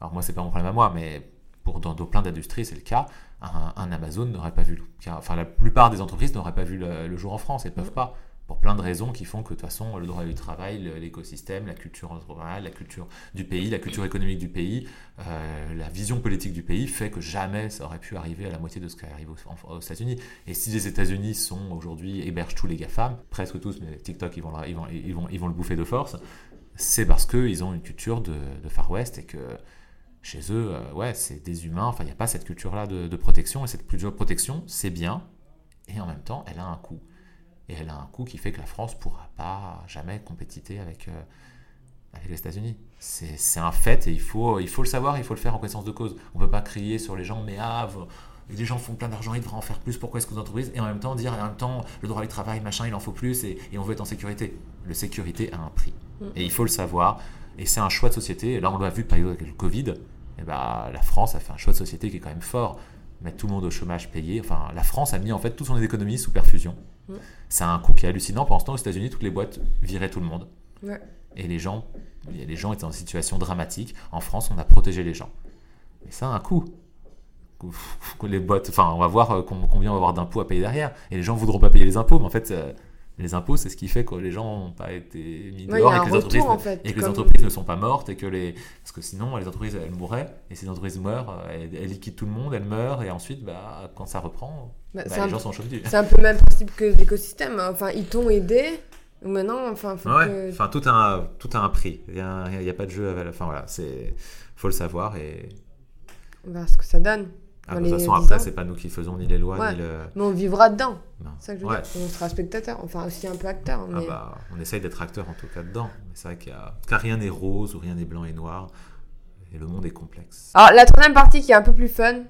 alors moi, c'est pas mon problème à moi, mais pour, dans, plein d'industries, c'est le cas, un, Amazon n'aurait pas vu, enfin, la plupart des entreprises n'auraient pas vu le, jour en France, elles ne peuvent pas pour plein de raisons qui font que de toute façon le droit du travail, l'écosystème, la culture entrepreneuriale, la culture du pays, la culture économique du pays, euh, la vision politique du pays fait que jamais ça aurait pu arriver à la moitié de ce qui arrive aux, États-Unis. Et si les États-Unis sont aujourd'hui hébergent tous les GAFAM, presque tous, mais TikTok ils vont, ils vont, ils vont, ils vont le bouffer de force, c'est parce qu'ils ont une culture de, Far West et que chez eux, euh, ouais, c'est des humains, enfin il n'y a pas cette culture-là de, de protection et cette culture de protection, c'est bien et en même temps elle a un coût. Et elle a un coût qui fait que la France ne pourra pas jamais compétiter avec, euh, avec les États-Unis. C'est un fait et il faut, il faut le savoir, il faut le faire en connaissance de cause. On ne peut pas crier sur les gens, mais ah, les gens font plein d'argent, ils devraient en faire plus, pourquoi est-ce que vous entreprises Et en même temps dire, en même temps, le droit du travail, machin, il en faut plus et, et on veut être en sécurité. Le sécurité a un prix. Mm. Et il faut le savoir. Et c'est un choix de société. Et là, on l'a vu par exemple avec le Covid. Et ben, la France a fait un choix de société qui est quand même fort. Mettre tout le monde au chômage payé. Enfin, la France a mis en fait toutes son économie sous perfusion. C'est un coût qui est hallucinant. Pendant ce temps, aux États-Unis, toutes les boîtes viraient tout le monde. Et les gens, les gens étaient en situation dramatique. En France, on a protégé les gens. Mais ça a un coût. Les boîtes, enfin, on va voir euh, combien on va avoir d'impôts à payer derrière. Et les gens ne voudront pas payer les impôts, mais en fait, euh, les impôts, c'est ce qui fait que les gens n'ont pas été mis dehors et, que les, entreprises, et que les entreprises ne sont pas mortes et que les parce que sinon les entreprises elles mourraient et ces entreprises meurent, elles, liquident tout le monde, elles meurent et ensuite bah, quand ça reprend, bah, bah, les gens sont chauffés. C'est un peu le même principe que l'écosystème. Enfin, ils t'ont aidé. Maintenant, enfin, faut que... enfin tout a un, tout a un prix. Il n'y a, a, pas de jeu à la fin. Voilà, c'est faut le savoir et. On verra ce que ça donne. Ah, de toute façon, après, c'est pas nous qui faisons ni les lois, ni le. Mais on vivra dedans. Ça que je veux dire. On sera spectateur, enfin aussi un peu acteur. Ah bah, on essaye d'être acteur en tout cas dedans. Mais c'est vrai qu'il y a... Car rien n'est rose ou rien n'est blanc et noir. Et le monde est complexe. Alors, la troisième partie qui est un peu plus fun.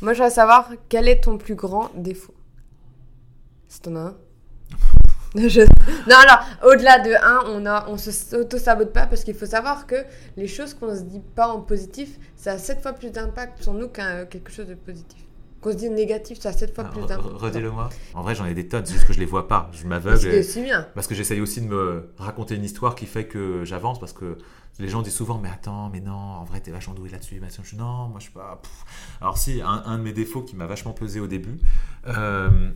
Moi, je voudrais savoir quel est ton plus grand défaut? Si t'en as un. Non, alors, au-delà de 1, on a, on s'auto-sabote pas parce qu'il faut savoir que les choses qu'on se dit pas en positif, ça a 7 fois plus d'impact sur nous qu'un quelque chose de positif. Qu'on se dit négatif, ça a 7 fois plus d'impact. Redis-le-moi. En vrai, j'en ai des tonnes, c'est juste que je les vois pas. Je m'aveugle. C'est bien. Parce que j'essaye aussi de me raconter une histoire qui fait que j'avance parce que les gens disent souvent, mais attends, mais non, en vrai, t'es vachement doué là-dessus. Non, moi, je suis pas. Alors, si, un, un, de mes défauts qui m'a vachement pesé au début, euh,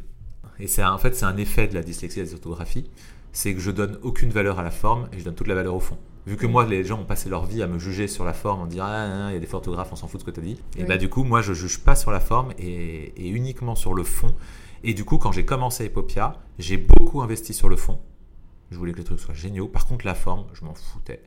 et c'est en fait c'est un effet de la dyslexie et de l'orthographie, c'est que je donne aucune valeur à la forme et je donne toute la valeur au fond. Vu que moi, les gens ont passé leur vie à me juger sur la forme, en disant ah, il y a des orthographes, on s'en fout de ce que tu as dit. Et bah du coup, moi, je juge pas sur la forme et, uniquement sur le fond. Et du coup, quand j'ai commencé Epopia, j'ai beaucoup investi sur le fond. Je voulais que les trucs soient géniaux. Par contre, la forme, je m'en foutais.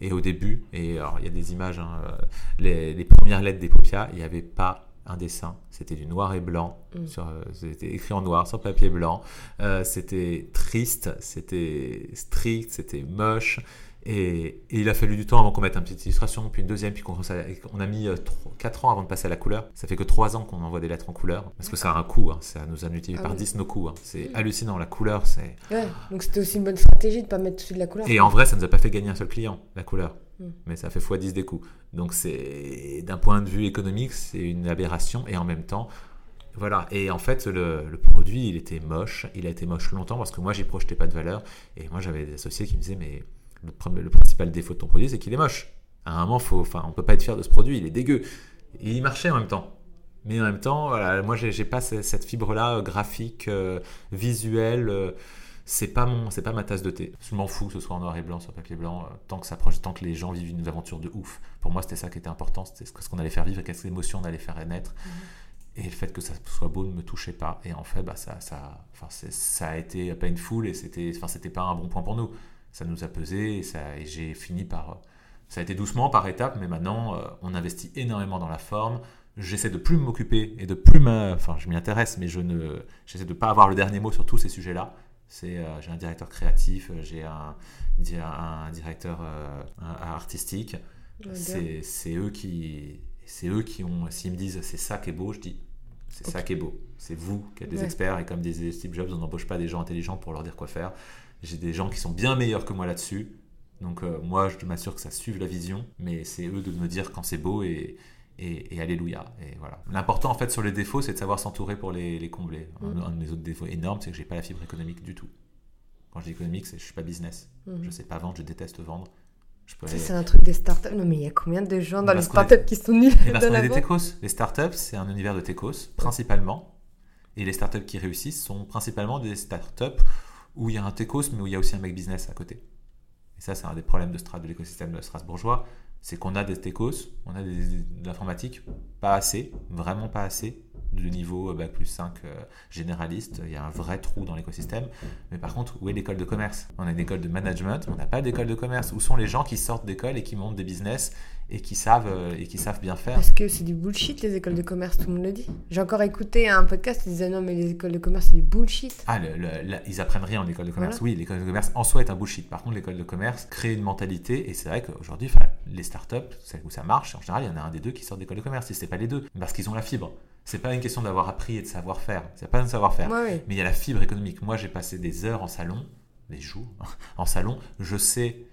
Et au début, et alors il y a des images, hein, euh, les, les, premières lettres paupières, il n'y avait pas un dessin, c'était du noir et blanc, mm. sur, euh, c'était écrit en noir sur papier blanc, euh, c'était triste, c'était strict, c'était moche, et, il a fallu du temps avant qu'on mette une petite illustration, puis une deuxième, puis qu'on on a mis 4 euh, ans avant de passer à la couleur. Ça fait que 3 ans qu'on envoie des lettres en couleur, parce que ça a un coût, hein. ça nous a multiplié ah par 10 nos coûts. Hein. C'est mm. hallucinant, la couleur, c'est... Ouais, donc c'était aussi une bonne stratégie de ne pas mettre tout de suite de la couleur. Et en vrai, ça ne nous a pas fait gagner un seul client, la couleur. Mm. Mais ça fait x10 des coûts. Donc c'est d'un point de vue économique, c'est une aberration, et en même temps, voilà, et en fait, le, produit, il était moche. Il a été moche longtemps parce que moi, j'y projetais pas de valeur. Et moi, j'avais des associés qui me disaient, mais le, principal défaut de ton produit, c'est qu'il est moche. À un moment, faut, enfin, on peut pas être fier de ce produit, il est dégueu. Il marchait en même temps. Mais en même temps, voilà, moi, j'ai pas cette fibre-là euh, graphique, euh, visuelle. Euh, c'est pas mon, c'est pas ma tasse de thé. Je m'en fous que ce soit en noir et blanc sur papier blanc, tant que ça tant que les gens vivent une aventure de ouf. Pour moi, c'était ça qui était important, c'était ce qu'on allait faire vivre, quelles émotions on allait faire naître. Mmh. Et le fait que ça soit beau ne me touchait pas. Et en fait, bah, ça, ça, enfin, ça a été painful et c'était, enfin, c'était pas un bon point pour nous. Ça nous a pesé et, ça, et j'ai fini par. Ça a été doucement, par étapes, mais maintenant, euh, on investit énormément dans la forme. J'essaie de plus m'occuper et de plus me. Enfin, je m'y intéresse, mais je ne, j'essaie de pas avoir le dernier mot sur tous ces sujets-là. C'est, euh, j'ai un directeur créatif, euh, j'ai un, un directeur artistique. C'est, eux qui c'est eux qui ont, s'ils me disent c'est ça qui est beau, je dis c'est ça qui est beau. C'est vous qui êtes des experts et comme disait Steve Jobs, on n'embauche pas des gens intelligents pour leur dire quoi faire. J'ai des gens qui sont bien meilleurs que moi là-dessus. Donc euh, moi, je m'assure que ça suive la vision, mais c'est eux de me dire quand c'est beau et, et, alléluia. Et voilà. L'important en fait sur les défauts, c'est de savoir s'entourer pour les, combler. Un, mm. de mes autres défauts énormes, c'est que j'ai pas la fibre économique du tout. Quand je dis économique, c'est je suis pas business. Je mm. Je sais pas vendre, je déteste vendre. C'est un truc des startups. Non, mais il y a combien de gens dans les startups qui sont nuls Parce qu'on est des techos. Les startups, c'est un univers de techos, principalement. Et les startups qui réussissent sont principalement des startups où il y a un techos, mais où il y a aussi un mec business à côté. Et ça, c'est un des problèmes de, de l'écosystème strasbourgeois. C'est qu'on a des techos, on a de l'informatique, pas assez, vraiment pas assez de niveau euh, Bac plus 5 euh, généraliste, il y a un vrai trou dans l'écosystème. Mais par contre, où est l'école de commerce? On a une école de management, on n'a pas d'école de commerce. Où sont les gens qui sortent d'école et qui montent des business? Et qui savent, euh, et qui savent bien faire Parce que c'est du bullshit les écoles de commerce, tout le monde le dit. J'ai encore écouté un podcast qui disait non mais les écoles de commerce c'est du bullshit. Ah, ils apprennent rien en école de commerce. Oui, l'école de commerce en soi est un bullshit. Par contre, l'école de commerce crée une mentalité et c'est vrai qu'aujourd'hui, les startups, celles où ça marche, en général, il y en a un des deux qui sort d'école de commerce. Si c'est pas les deux, parce qu'ils ont la fibre. C'est pas une question d'avoir appris et de savoir-faire. C'est pas un savoir-faire. Mais il y a la fibre économique. Moi, j'ai passé des heures en salon, des jours en salon. Je sais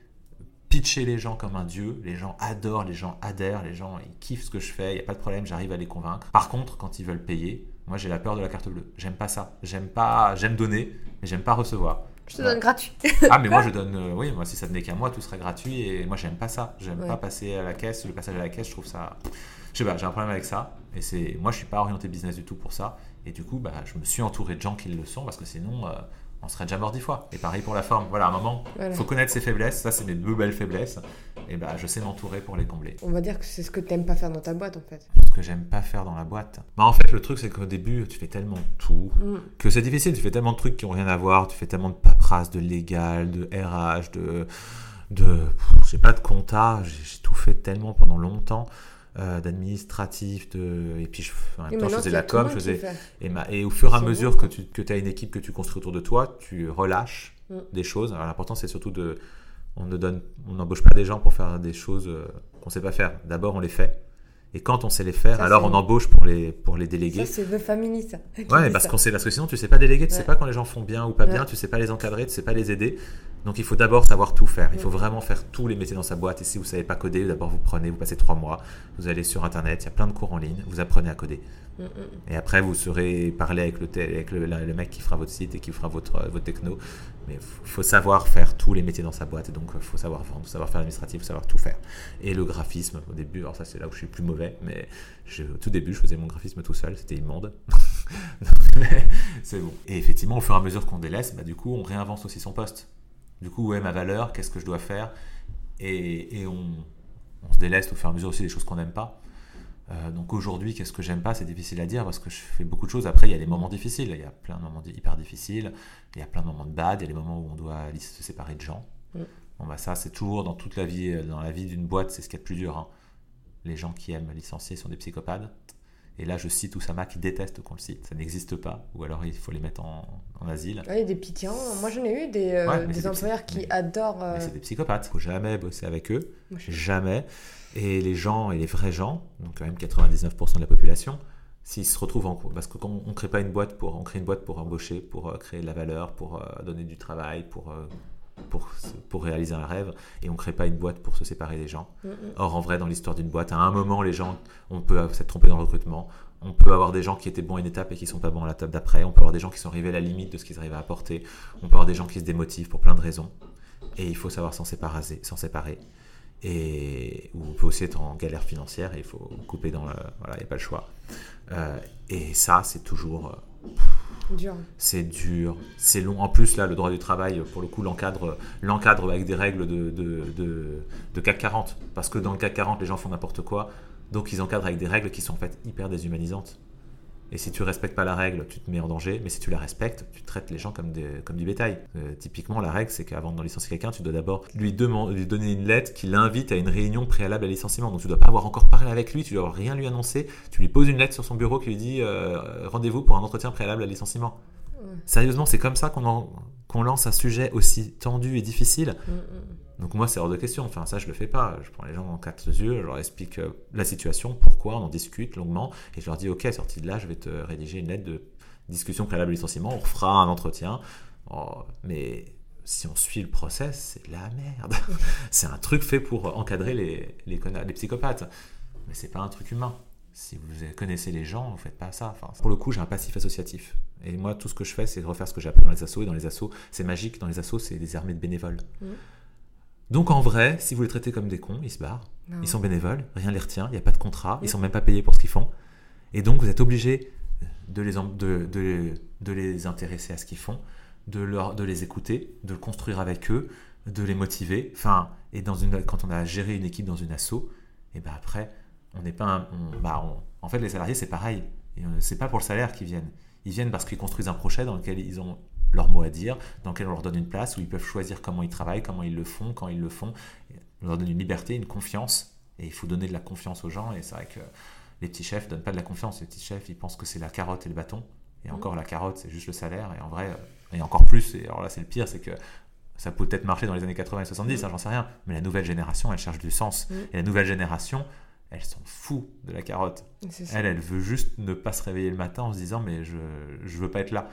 pitcher les gens comme un dieu. Les gens adorent, les gens adhèrent, les gens ils kiffent ce que je fais. Il n'y a pas de problème, j'arrive à les convaincre. Par contre, quand ils veulent payer, moi j'ai la peur de la carte bleue. J'aime pas ça. J'aime pas, j'aime donner, mais j'aime pas recevoir. Je te donne gratuit. ah, mais moi je donne, euh, oui, moi si ça tenait qu'à moi, tout serait gratuit et moi j'aime pas ça. J'aime pas passer à la caisse. Le passage à la caisse, je trouve ça. Je sais pas, j'ai un problème avec ça. Et c'est, moi je suis pas orienté business du tout pour ça. Et du coup, bah, je me suis entouré de gens qui le sont parce que sinon, euh, on serait déjà mort dix fois. Et pareil pour la forme. Voilà, à un moment, il faut connaître ses faiblesses. Ça, c'est mes deux belles faiblesses. Et bah, je sais m'entourer pour les combler. On va dire que c'est ce que tu n'aimes pas faire dans ta boîte, en fait. Ce que j'aime pas faire dans la boîte. Bah, en fait, le truc, c'est qu'au début, tu fais tellement tout mm. que c'est difficile. Tu fais tellement de trucs qui ont rien à voir. Tu fais tellement de paperasse, de légal, de RH, de. de je sais pas, de compta. J'ai tout fait tellement pendant longtemps. Euh, d'administratif, de... et puis je, en même temps, je faisais la com, je faisais... Et, et, au fur et à mesure que tu que as une équipe que tu construis autour de toi, tu relâches mm. des choses. Alors l'important, c'est surtout de... On ne donne, on n'embauche pas des gens pour faire des choses euh, qu'on ne sait pas faire. D'abord, on les fait. Et quand on sait les faire, alors on embauche pour les, pour les déléguer. Ça, c'est The Family, ça. Ouais, parce, qu'on sait, parce que sinon, tu sais pas déléguer, tu sais pas quand les gens font bien ou pas bien, tu sais pas les encadrer, tu sais pas les aider. Donc il faut d'abord savoir tout faire. Il faut vraiment faire tous les métiers dans sa boîte. Et si vous savez pas coder, d'abord vous prenez, vous passez trois mois, vous allez sur Internet, il y a plein de cours en ligne, vous apprenez à coder. Et après, vous serez parler avec, le, mec qui fera votre site et qui fera votre, votre techno. Mais il faut savoir faire tous les métiers dans sa boîte. Et donc, il faut savoir vendre, savoir faire l'administratif, savoir tout faire. Et le graphisme, au début, alors ça c'est là où je suis plus mauvais, mais au tout début, je faisais mon graphisme tout seul, c'était immonde. c'est bon. Et effectivement, au fur et à mesure qu'on délaisse, bah, du coup, on réinvente aussi son poste. Du coup, où est ma valeur Qu'est-ce que je dois faire? Et, on, se délaisse au fur et à mesure aussi des choses qu'on n'aime pas. Euh, donc aujourd'hui, qu'est-ce que j'aime pas? C'est difficile à dire parce que je fais beaucoup de choses. Après, il y a des moments difficiles. Il y a plein de moments hyper difficiles. Il y a plein de moments de bad. Il y a des moments où on doit se séparer de gens. Mm. Bon, bah ça, c'est toujours dans toute la vie, euh, dans la vie d'une boîte, c'est ce qui est le plus dur. Hein. Les gens qui aiment licencier sont des psychopathes. Et là, je cite Oussama qui déteste qu'on le cite. Ça n'existe pas. Ou alors, il faut les mettre en, asile. Oui, des pitiés. Moi, j'en ai eu des, euh, des employeurs qui adorent. Mais c'est des psychopathes. Il faut jamais bosser avec eux. Jamais. Et les gens, et les vrais gens, donc quand même 99% de la population, s'ils se retrouvent en parce qu'on ne crée pas une boîte pour on crée une boîte pour embaucher, pour euh, créer de la valeur, pour euh, donner du travail, pour, euh, pour, pour réaliser un rêve, et on ne crée pas une boîte pour se séparer des gens. Or, en vrai, dans l'histoire d'une boîte, à un moment, les gens, on peut s'être trompé dans le recrutement, on peut avoir des gens qui étaient bons à une étape et qui sont pas bons à la table d'après, on peut avoir des gens qui sont arrivés à la limite de ce qu'ils arrivent à apporter, on peut avoir des gens qui se démotivent pour plein de raisons, et il faut savoir s'en séparer. S'en séparer et on peut aussi être en galère financière et il faut couper dans le. Voilà, il n'y a pas le choix. Euh, et ça, c'est toujours. Euh, dur. C'est dur, c'est long. En plus, là, le droit du travail, pour le coup, l'encadre, l'encadre avec des règles de, de, de, de, CAC 40. Parce que dans le CAC 40, les gens font n'importe quoi. Donc, ils encadrent avec des règles qui sont en fait hyper déshumanisantes. Et si tu respectes pas la règle, tu te mets en danger. Mais si tu la respectes, tu traites les gens comme, des, comme du bétail. Euh, typiquement, la règle, c'est qu'avant de licencier quelqu'un, tu dois d'abord lui, lui, donner une lettre qui l'invite à une réunion préalable à licenciement. Donc tu dois pas avoir encore parlé avec lui, tu dois rien lui annoncer. Tu lui poses une lettre sur son bureau qui lui dit euh, rendez-vous pour un entretien préalable à licenciement. Sérieusement, c'est comme ça qu'on lance un sujet aussi tendu et difficile? Mm, mm. Donc moi, c'est hors de question. Enfin, ça, je le fais pas. Je prends les gens en quatre yeux, je leur explique euh, la situation, pourquoi, on en discute longuement, et je leur dis, ok, sorti de là, je vais te rédiger une lettre de discussion préalable licenciement, on fera un entretien. Oh, mais si on suit le process, c'est la merde. c'est un truc fait pour encadrer les, psychopathes. Mais c'est pas un truc humain. Si vous connaissez les gens, vous faites pas ça. Pour le coup, j'ai un passif associatif. Et moi, tout ce que je fais, c'est refaire ce que j'ai appris dans les assos. Et dans les assos, c'est magique. Dans les assos, c'est des armées de bénévoles. Mmh. Donc en vrai, si vous les traitez comme des cons, ils se barrent. Ils sont bénévoles, rien ne les retient, il n'y a pas de contrat, ils sont même pas payés pour ce qu'ils font. Et donc vous êtes obligé de les, de, de, les intéresser à ce qu'ils font, de, leur, de les écouter, de le construire avec eux, de les motiver. Enfin, et dans une, quand on a géré une équipe dans une asso, et ben après, on n'est pas bah en fait, les salariés, c'est pareil. C'est pas pour le salaire qu'ils viennent. Ils viennent parce qu'ils construisent un projet dans lequel ils ont leur mot à dire, dans lequel on leur donne une place où ils peuvent choisir comment ils travaillent, comment ils le font, quand ils le font. On leur donne une liberté, une confiance. Et il faut donner de la confiance aux gens. Et c'est vrai que les petits chefs ne donnent pas de la confiance. Les petits chefs, ils pensent que c'est la carotte et le bâton. Et encore, la carotte, c'est juste le salaire. Et en vrai, euh, et encore plus, et alors là, c'est le pire, c'est que ça peut peut-être marcher dans les années 80 et 70, hein, j'en sais rien. Mais la nouvelle génération, elle cherche du sens. Et la nouvelle génération, elle s'en fout de la carotte. Elle, elle veut juste ne pas se réveiller le matin en se disant, mais je ne veux pas être là.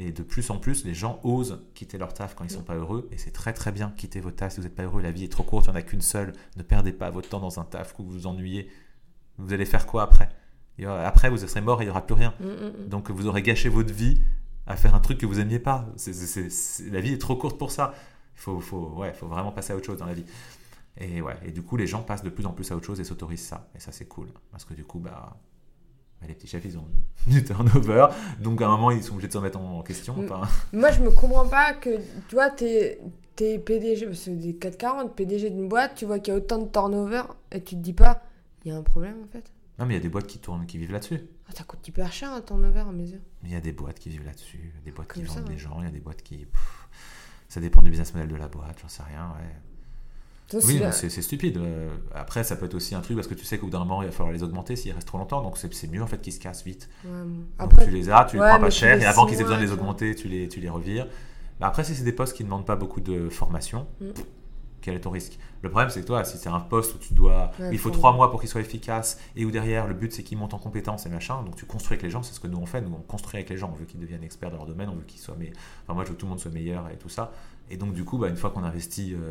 Et de plus en plus, les gens osent quitter leur taf quand ils ne sont pas heureux. Et c'est très très bien. Quitter votre taf si vous n'êtes pas heureux. La vie est trop courte, il n'y en a qu'une seule. Ne perdez pas votre temps dans un taf que vous vous ennuyez. Vous allez faire quoi après? Après, vous serez mort et il n'y aura plus rien. Mm, mm, mm. Donc vous aurez gâché votre vie à faire un truc que vous n'aimiez pas. la vie est trop courte pour ça. Il faut, faut, ouais, faut vraiment passer à autre chose dans la vie. Et, ouais, et du coup, les gens passent de plus en plus à autre chose et s'autorisent ça. Et ça, c'est cool. Parce que du coup, bah, les petits chefs, ils ont du turnover. Donc, à un moment, ils sont obligés de se remettre en question. Moi, je me comprends pas que, tu vois, t'es es PDG, c'est des 440, PDG d'une boîte, tu vois qu'il y a autant de turnover et tu te dis pas, il y a un problème en fait. Non, mais il y a des boîtes qui tournent, qui vivent là-dessus. Ah, ça coûte hyper cher un turnover à mes yeux. Il y a des boîtes qui vivent là-dessus, des boîtes qui vendent des gens, il y a des boîtes qui. ça dépend du business model de la boîte, j'en sais rien, ouais oui, c'est stupide. Euh, après, ça peut être aussi un truc parce que tu sais qu'au bout d'un moment, il va falloir les augmenter s'ils restent trop longtemps. Donc, c'est mieux en fait qu'ils se cassent vite. après... tu les as, tu les prends pas cher. Et avant qu'ils aient besoin de les augmenter, tu les, tu les revires. Après, si c'est des postes qui ne demandent pas beaucoup de formation, mm. quel est ton risque? Le problème, c'est que toi, si c'est un poste où tu dois. il faut trois mois pour qu'il soit efficace et où derrière, le but, c'est qu'ils montent en compétences et machin. Donc, tu construis avec les gens. C'est ce que nous, on fait. Nous, on construit avec les gens. On veut qu'ils deviennent experts dans leur domaine. On veut qu'ils soient. Mais... Enfin, moi, je veux que tout le monde soit meilleur et tout ça. Et donc, du coup, bah, une fois qu'on investit. Euh,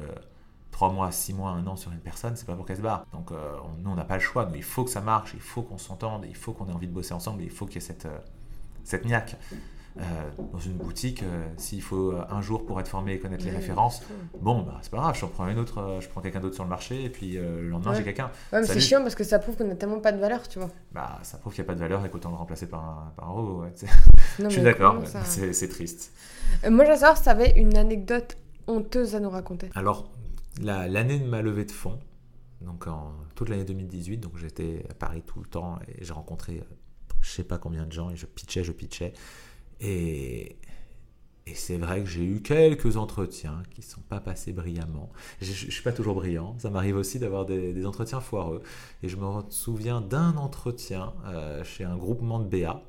3 mois, 6 mois, 1 an sur une personne, c'est pas pour qu'elle se barre. Donc euh, nous, on n'a pas le choix. il faut que ça marche, il faut qu'on s'entende, il faut qu'on ait envie de bosser ensemble, il faut qu'il y ait cette, euh, cette niaque. Euh, dans une boutique, s'il faut un jour pour être formé et connaître les références, bon, bah, c'est pas grave, je prends une autre, je prends quelqu'un d'autre sur le marché et puis le lendemain j'ai quelqu'un. Ouais, mais c'est chiant parce que ça prouve qu'on n'a tellement pas de valeur, tu vois. Bah, ça prouve qu'il n'y a pas de valeur et qu'autant le remplacer par un, par un robot. je suis d'accord, c'est triste. moi, si tu avais une anecdote honteuse à nous raconter. Alors, l'année de ma levée de fonds, donc en toute l'année 2018. Donc j'étais à Paris tout le temps et j'ai rencontré je sais pas combien de gens et je pitchais, je pitchais. Et, et c'est vrai que j'ai eu quelques entretiens qui ne sont pas passés brillamment. Je ne suis pas toujours brillant, ça m'arrive aussi d'avoir des, entretiens foireux. Et je me souviens d'un entretien euh, chez un groupement de BA,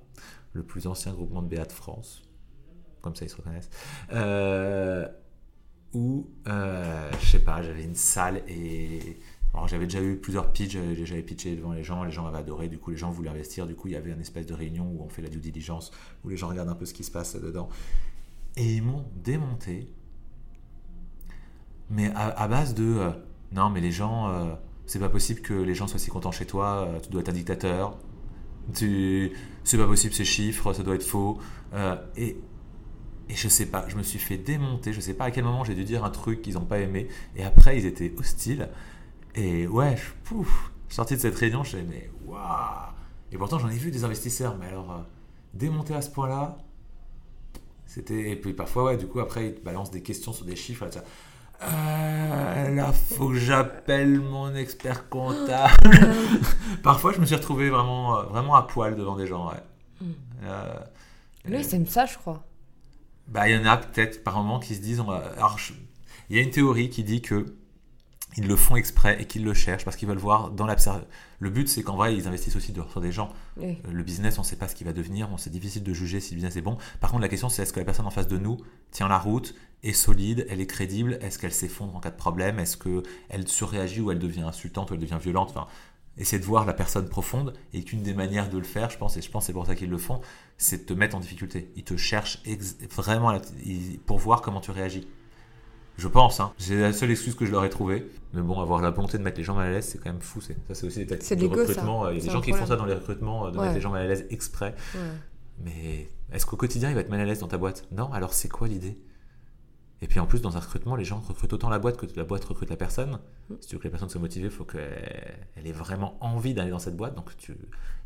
le plus ancien groupement de BA de France, comme ça ils se reconnaissent, euh, où, euh, je sais pas, j'avais une salle et alors j'avais déjà eu plusieurs pitches, j'avais pitché devant les gens, les gens avaient adoré, du coup les gens voulaient investir, du coup il y avait une espèce de réunion où on fait la due diligence, où les gens regardent un peu ce qui se passe dedans. Et ils m'ont démonté, mais à, base de euh, non mais les gens, euh, c'est pas possible que les gens soient si contents chez toi, euh, tu dois être un dictateur, c'est pas possible ces chiffres, ça doit être faux. et, et je sais pas, je me suis fait démonter, je sais pas à quel moment j'ai dû dire un truc qu'ils n'ont pas aimé, et après ils étaient hostiles. Et ouais, je, pouf, sorti de cette réunion, je me mais waouh Et pourtant, j'en ai vu des investisseurs, mais alors, euh, démonter à ce point-là, c'était. Et puis parfois, ouais, du coup, après, ils te balancent des questions sur des chiffres. Là, euh, là, faut que j'appelle mon expert comptable. parfois, je me suis retrouvé vraiment, euh, vraiment à poil devant des gens, ouais. Hmm. Euh, Lui, c'est ça, je crois. Bah, il y en a peut-être par moment qui se disent. Alors, il y a une théorie qui dit que ils le font exprès et qu'ils le cherchent parce qu'ils veulent voir dans l'absurde. Le but, c'est qu'en vrai, ils investissent aussi sur des gens. Euh, le business, on ne sait pas ce qu'il va devenir, c'est difficile de juger si le business est bon. Par contre, la question, c'est est-ce que la personne en face de nous tient la route, est solide, elle est crédible, est-ce qu'elle s'effondre en cas de problème, est-ce qu'elle surréagit ou elle devient insultante ou elle devient violente enfin, Essayer de voir la personne profonde et qu'une des manières de le faire, je pense, et je pense c'est pour ça qu'ils le font, c'est de te mettre en difficulté. Ils te cherchent vraiment pour voir comment tu réagis. Je pense, hein. C'est la seule excuse que je leur ai trouvée. Mais bon, avoir la volonté de mettre les gens mal à l'aise, c'est quand même fou. Ça, c'est aussi des tactiques de recrutement. Il y a des gens qui font ça dans les recrutements, de mettre les gens mal à l'aise exprès. Mais est-ce qu'au quotidien, il va être mal à l'aise dans ta boîte? Non, alors c'est quoi l'idée? Et puis en plus, dans un recrutement, les gens recrutent autant la boîte que la boîte recrute la personne. Mm. Si tu veux que la personne soit motivée, il faut qu'elle ait vraiment envie d'aller dans cette boîte. Donc tu,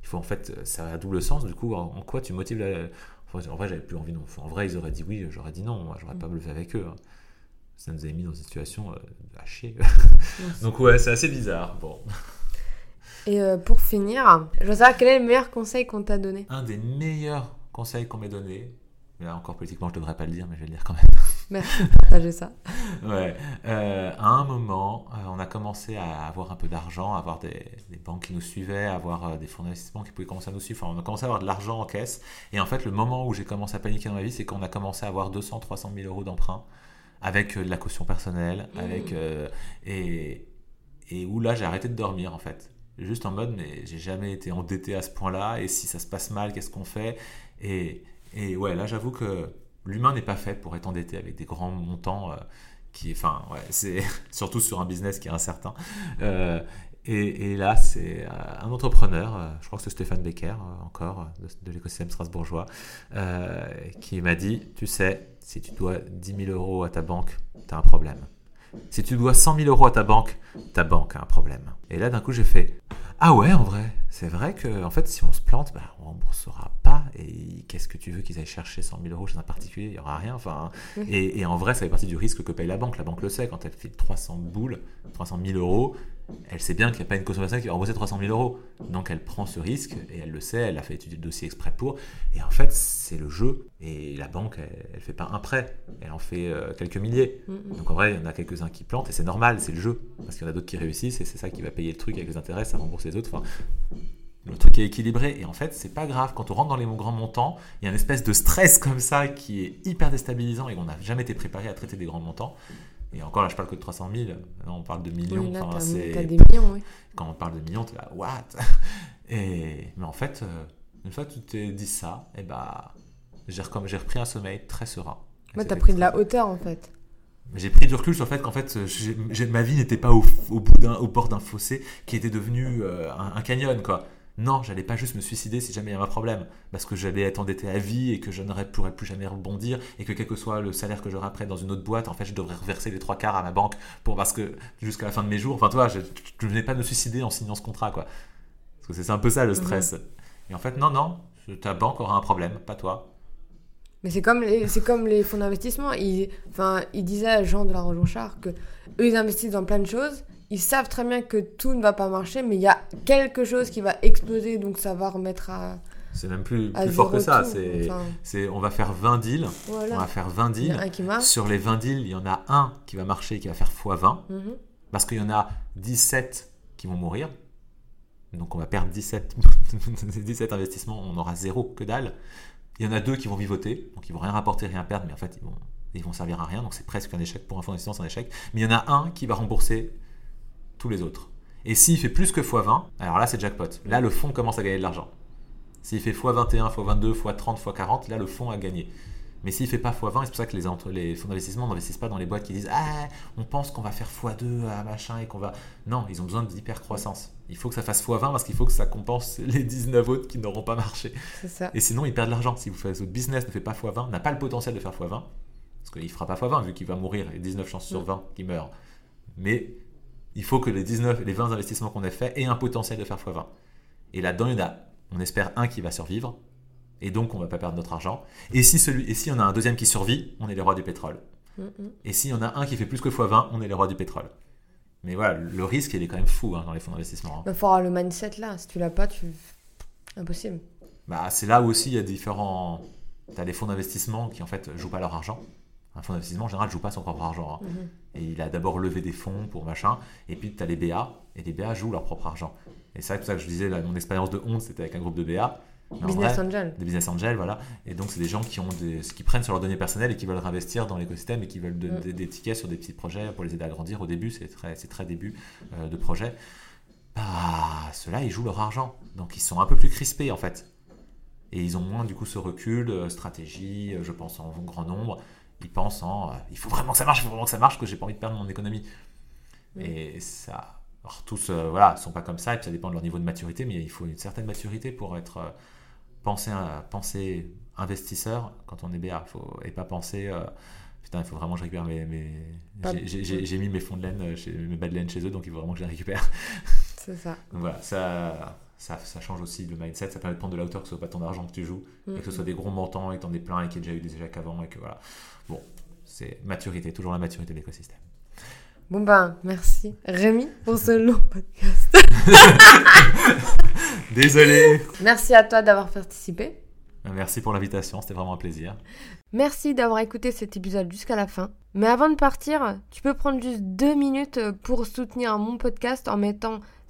il faut en fait, ça a double sens. Du coup, en, quoi tu motives la. en vrai, j'avais plus envie. Non. En vrai, ils auraient dit oui, j'aurais dit non. Moi, j'aurais mm. pas me lever avec eux. Hein ça nous avait mis dans une situation euh, à chier. Donc ouais, c'est assez bizarre. Bon. Et euh, pour finir, je veux savoir quel est le meilleur conseil qu'on t'a donné? Un des meilleurs conseils qu'on m'ait donné, là encore politiquement je devrais pas le dire, mais je vais le dire quand même. Merci de partager ça. ouais. Euh, à un moment, on a commencé à avoir un peu d'argent, à avoir des, banques qui nous suivaient, à avoir des fonds d'investissement qui pouvaient commencer à nous suivre. Enfin, on a commencé à avoir de l'argent en caisse. Et en fait, le moment où j'ai commencé à paniquer dans ma vie, c'est qu'on a commencé à avoir 200, 300 000 euros d'emprunt avec euh, de la caution personnelle, mmh. avec euh, et, et où là j'ai arrêté de dormir en fait. Juste en mode, mais j'ai jamais été endetté à ce point-là, et si ça se passe mal, qu'est-ce qu'on fait? Et, et ouais, là j'avoue que l'humain n'est pas fait pour être endetté avec des grands montants. Euh, qui, enfin, ouais, c'est surtout sur un business qui est incertain. et, et, là, c'est un entrepreneur, je crois que c'est Stéphane Becker, encore, de, de l'écosystème strasbourgeois, qui m'a dit, tu sais, si tu dois 10 000 euros à ta banque, tu as un problème. Si tu dois 100 000 euros à ta banque, ta banque a un problème. Et là, d'un coup, j'ai fait Ah ouais, en vrai, c'est vrai que en fait, si on se plante, bah, on ne remboursera pas. Et qu'est-ce que tu veux qu'ils aillent chercher 100 000 euros chez un particulier? Il n'y aura rien. Enfin, et, en vrai, ça fait partie du risque que paye la banque. La banque le sait. Quand elle fait 300 boules, 300 000 euros, elle sait bien qu'il n'y a pas une consommation qui va rembourser 300 000 euros. Donc elle prend ce risque et elle le sait, elle a fait étudier le dossier exprès pour. Et en fait, c'est le jeu. Et la banque, elle ne fait pas un prêt, elle en fait euh, quelques milliers. Mm. Donc en vrai, il y en a quelques-uns qui plantent et c'est normal, c'est le jeu. Parce qu'il y en a d'autres qui réussissent et c'est ça qui va payer le truc avec les intérêts, ça rembourse les autres. Enfin, le truc est équilibré et en fait c'est pas grave quand on rentre dans les grands montants il y a une espèce de stress comme ça qui est hyper déstabilisant et qu'on n'a jamais été préparé à traiter des grands montants et encore là, je parle que de 300 000. Là, on parle de millions. Oui, enfin, des millions, oui. Quand on parle de millions, tu es là, what? Et... Mais en fait, euh, une fois que tu t'es dit ça, et eh bah, j'ai repris un sommeil très serein. Moi, tu as pris de la hauteur, en fait. J'ai pris du recul sur le fait qu'en fait, ma vie n'était pas au, au, bout au bord d'un fossé qui était devenu euh, un, un, canyon, quoi. Non, j'allais pas juste me suicider si jamais il y avait un problème, parce que j'allais être endetté à vie et que je ne pourrais plus jamais rebondir et que quel que soit le salaire que j'aurai après dans une autre boîte, en fait, je devrais reverser les trois quarts à ma banque pour parce que jusqu'à la fin de mes jours, enfin, toi, je, ne venais pas me suicider en signant ce contrat, quoi. Parce que c'est un peu ça le stress. Et en fait, non, non, ta banque aura un problème, pas toi. Mais c'est comme les, c'est comme les fonds d'investissement. Ils, enfin, ils disaient à Jean de la Rochard que eux, ils investissent dans plein de choses ils savent très bien que tout ne va pas marcher, mais il y a quelque chose qui va exploser, donc ça va remettre à. C'est même plus, fort que ça. C'est, Enfin, on va faire 20 deals. voilà. On va faire 20 Il y en deals. Sur les 20 deals, il y en a un qui va marcher, qui va faire x20. Mhm. Parce qu'il y en a 17 qui vont mourir. Donc on va perdre 17, 17 investissements, on aura zéro, que dalle. Il y en a deux qui vont vivoter, donc ils vont rien rapporter, rien perdre, mais en fait ils vont, ils vont servir à rien, donc c'est presque un échec. Pour un fonds d'investissement, c'est un échec. Mais il y en a un qui va rembourser tous les autres. Et s'il fait plus que x20, alors là c'est jackpot. Là le fonds commence à gagner de l'argent. S'il fait x21, x22, x30, x40, là le fonds a gagné. Mais s'il fait pas x20, c'est pour ça que les, entre- les fonds d'investissement n'investissent pas dans les boîtes qui disent Ah, on pense qu'on va faire x2 à machin et qu'on va. Non, ils ont besoin d'hyper-croissance. Il faut que ça fasse x20 parce qu'il faut que ça compense les 19 autres qui n'auront pas marché. Ça. Et sinon, ils perdent de l'argent. Si vous faites, votre business ne fait pas x20, n'a pas le potentiel de faire x20, parce qu'il ne fera pas x20 vu qu'il va mourir et 19 chances sur Mm. 20 qu'il meurt. Mais il faut que les 19, les 20 investissements qu'on a fait aient un potentiel de faire x20. Et là-dedans, il y en a, on espère un qui va survivre, et donc on ne va pas perdre notre argent. Et si celui, et si on a un deuxième qui survit, on est les rois du pétrole. Et si on a un qui fait plus que x20, on est les rois du pétrole. Mais voilà, le risque, il est quand même fou hein, dans les fonds d'investissement. hein. Il faut avoir le mindset là. Si tu l'as pas, tu. Impossible. Bah, c'est là où aussi il y a différents. Tu as des fonds d'investissement qui en fait jouent pas leur argent. Un fonds d'investissement en général joue pas son propre argent. hein. Mhm. Et il a d'abord levé des fonds pour machin. Et puis tu as les BA. Et les BA jouent leur propre argent. Et c'est pour ça que je disais, là, mon expérience de honte, c'était avec un groupe de BA. Mais Business vrai, angel. des business angels, voilà. Et donc, c'est des gens qui, ont des, qui prennent sur leurs données personnelles et qui veulent réinvestir dans l'écosystème et qui veulent de- Mm. des- des tickets sur des petits projets pour les aider à grandir. Au début, c'est très, c'est très début euh, de projet. Bah, ceux-là, ils jouent leur argent. Donc, ils sont un peu plus crispés, en fait. Et ils ont moins, du coup, ce recul, euh, stratégie, euh, je pense en grand nombre. Ils pensent en euh, il faut vraiment que ça marche, il faut vraiment que ça marche, que j'ai pas envie de perdre mon économie. Et ça. Alors, tous, euh, voilà, sont pas comme ça, et puis ça dépend de leur niveau de maturité, mais il faut une certaine maturité pour être. euh, penser, à, penser investisseur quand on est BA, faut, et pas penser. euh, Putain, il faut vraiment que je récupère mes. j'ai- mis mes fonds de laine, euh, chez, mes bas de laine chez eux, donc il faut vraiment que je les récupère. C'est ça. Voilà, ça, ça, ça change aussi le mindset, ça permet de prendre de la hauteur, que ce soit pas ton argent que tu joues, et que ce soit des gros montants, et que t'en aies plein, et qu'il y ait déjà eu des échecs avant, et que voilà. Bon, c'est maturité, toujours la maturité de l'écosystème. Bon ben, merci Rémi pour ce long podcast. Désolé Merci à toi d'avoir participé. Merci pour l'invitation, c'était vraiment un plaisir. Merci d'avoir écouté cet épisode jusqu'à la fin. Mais avant de partir, tu peux prendre juste deux minutes pour soutenir mon podcast en mettant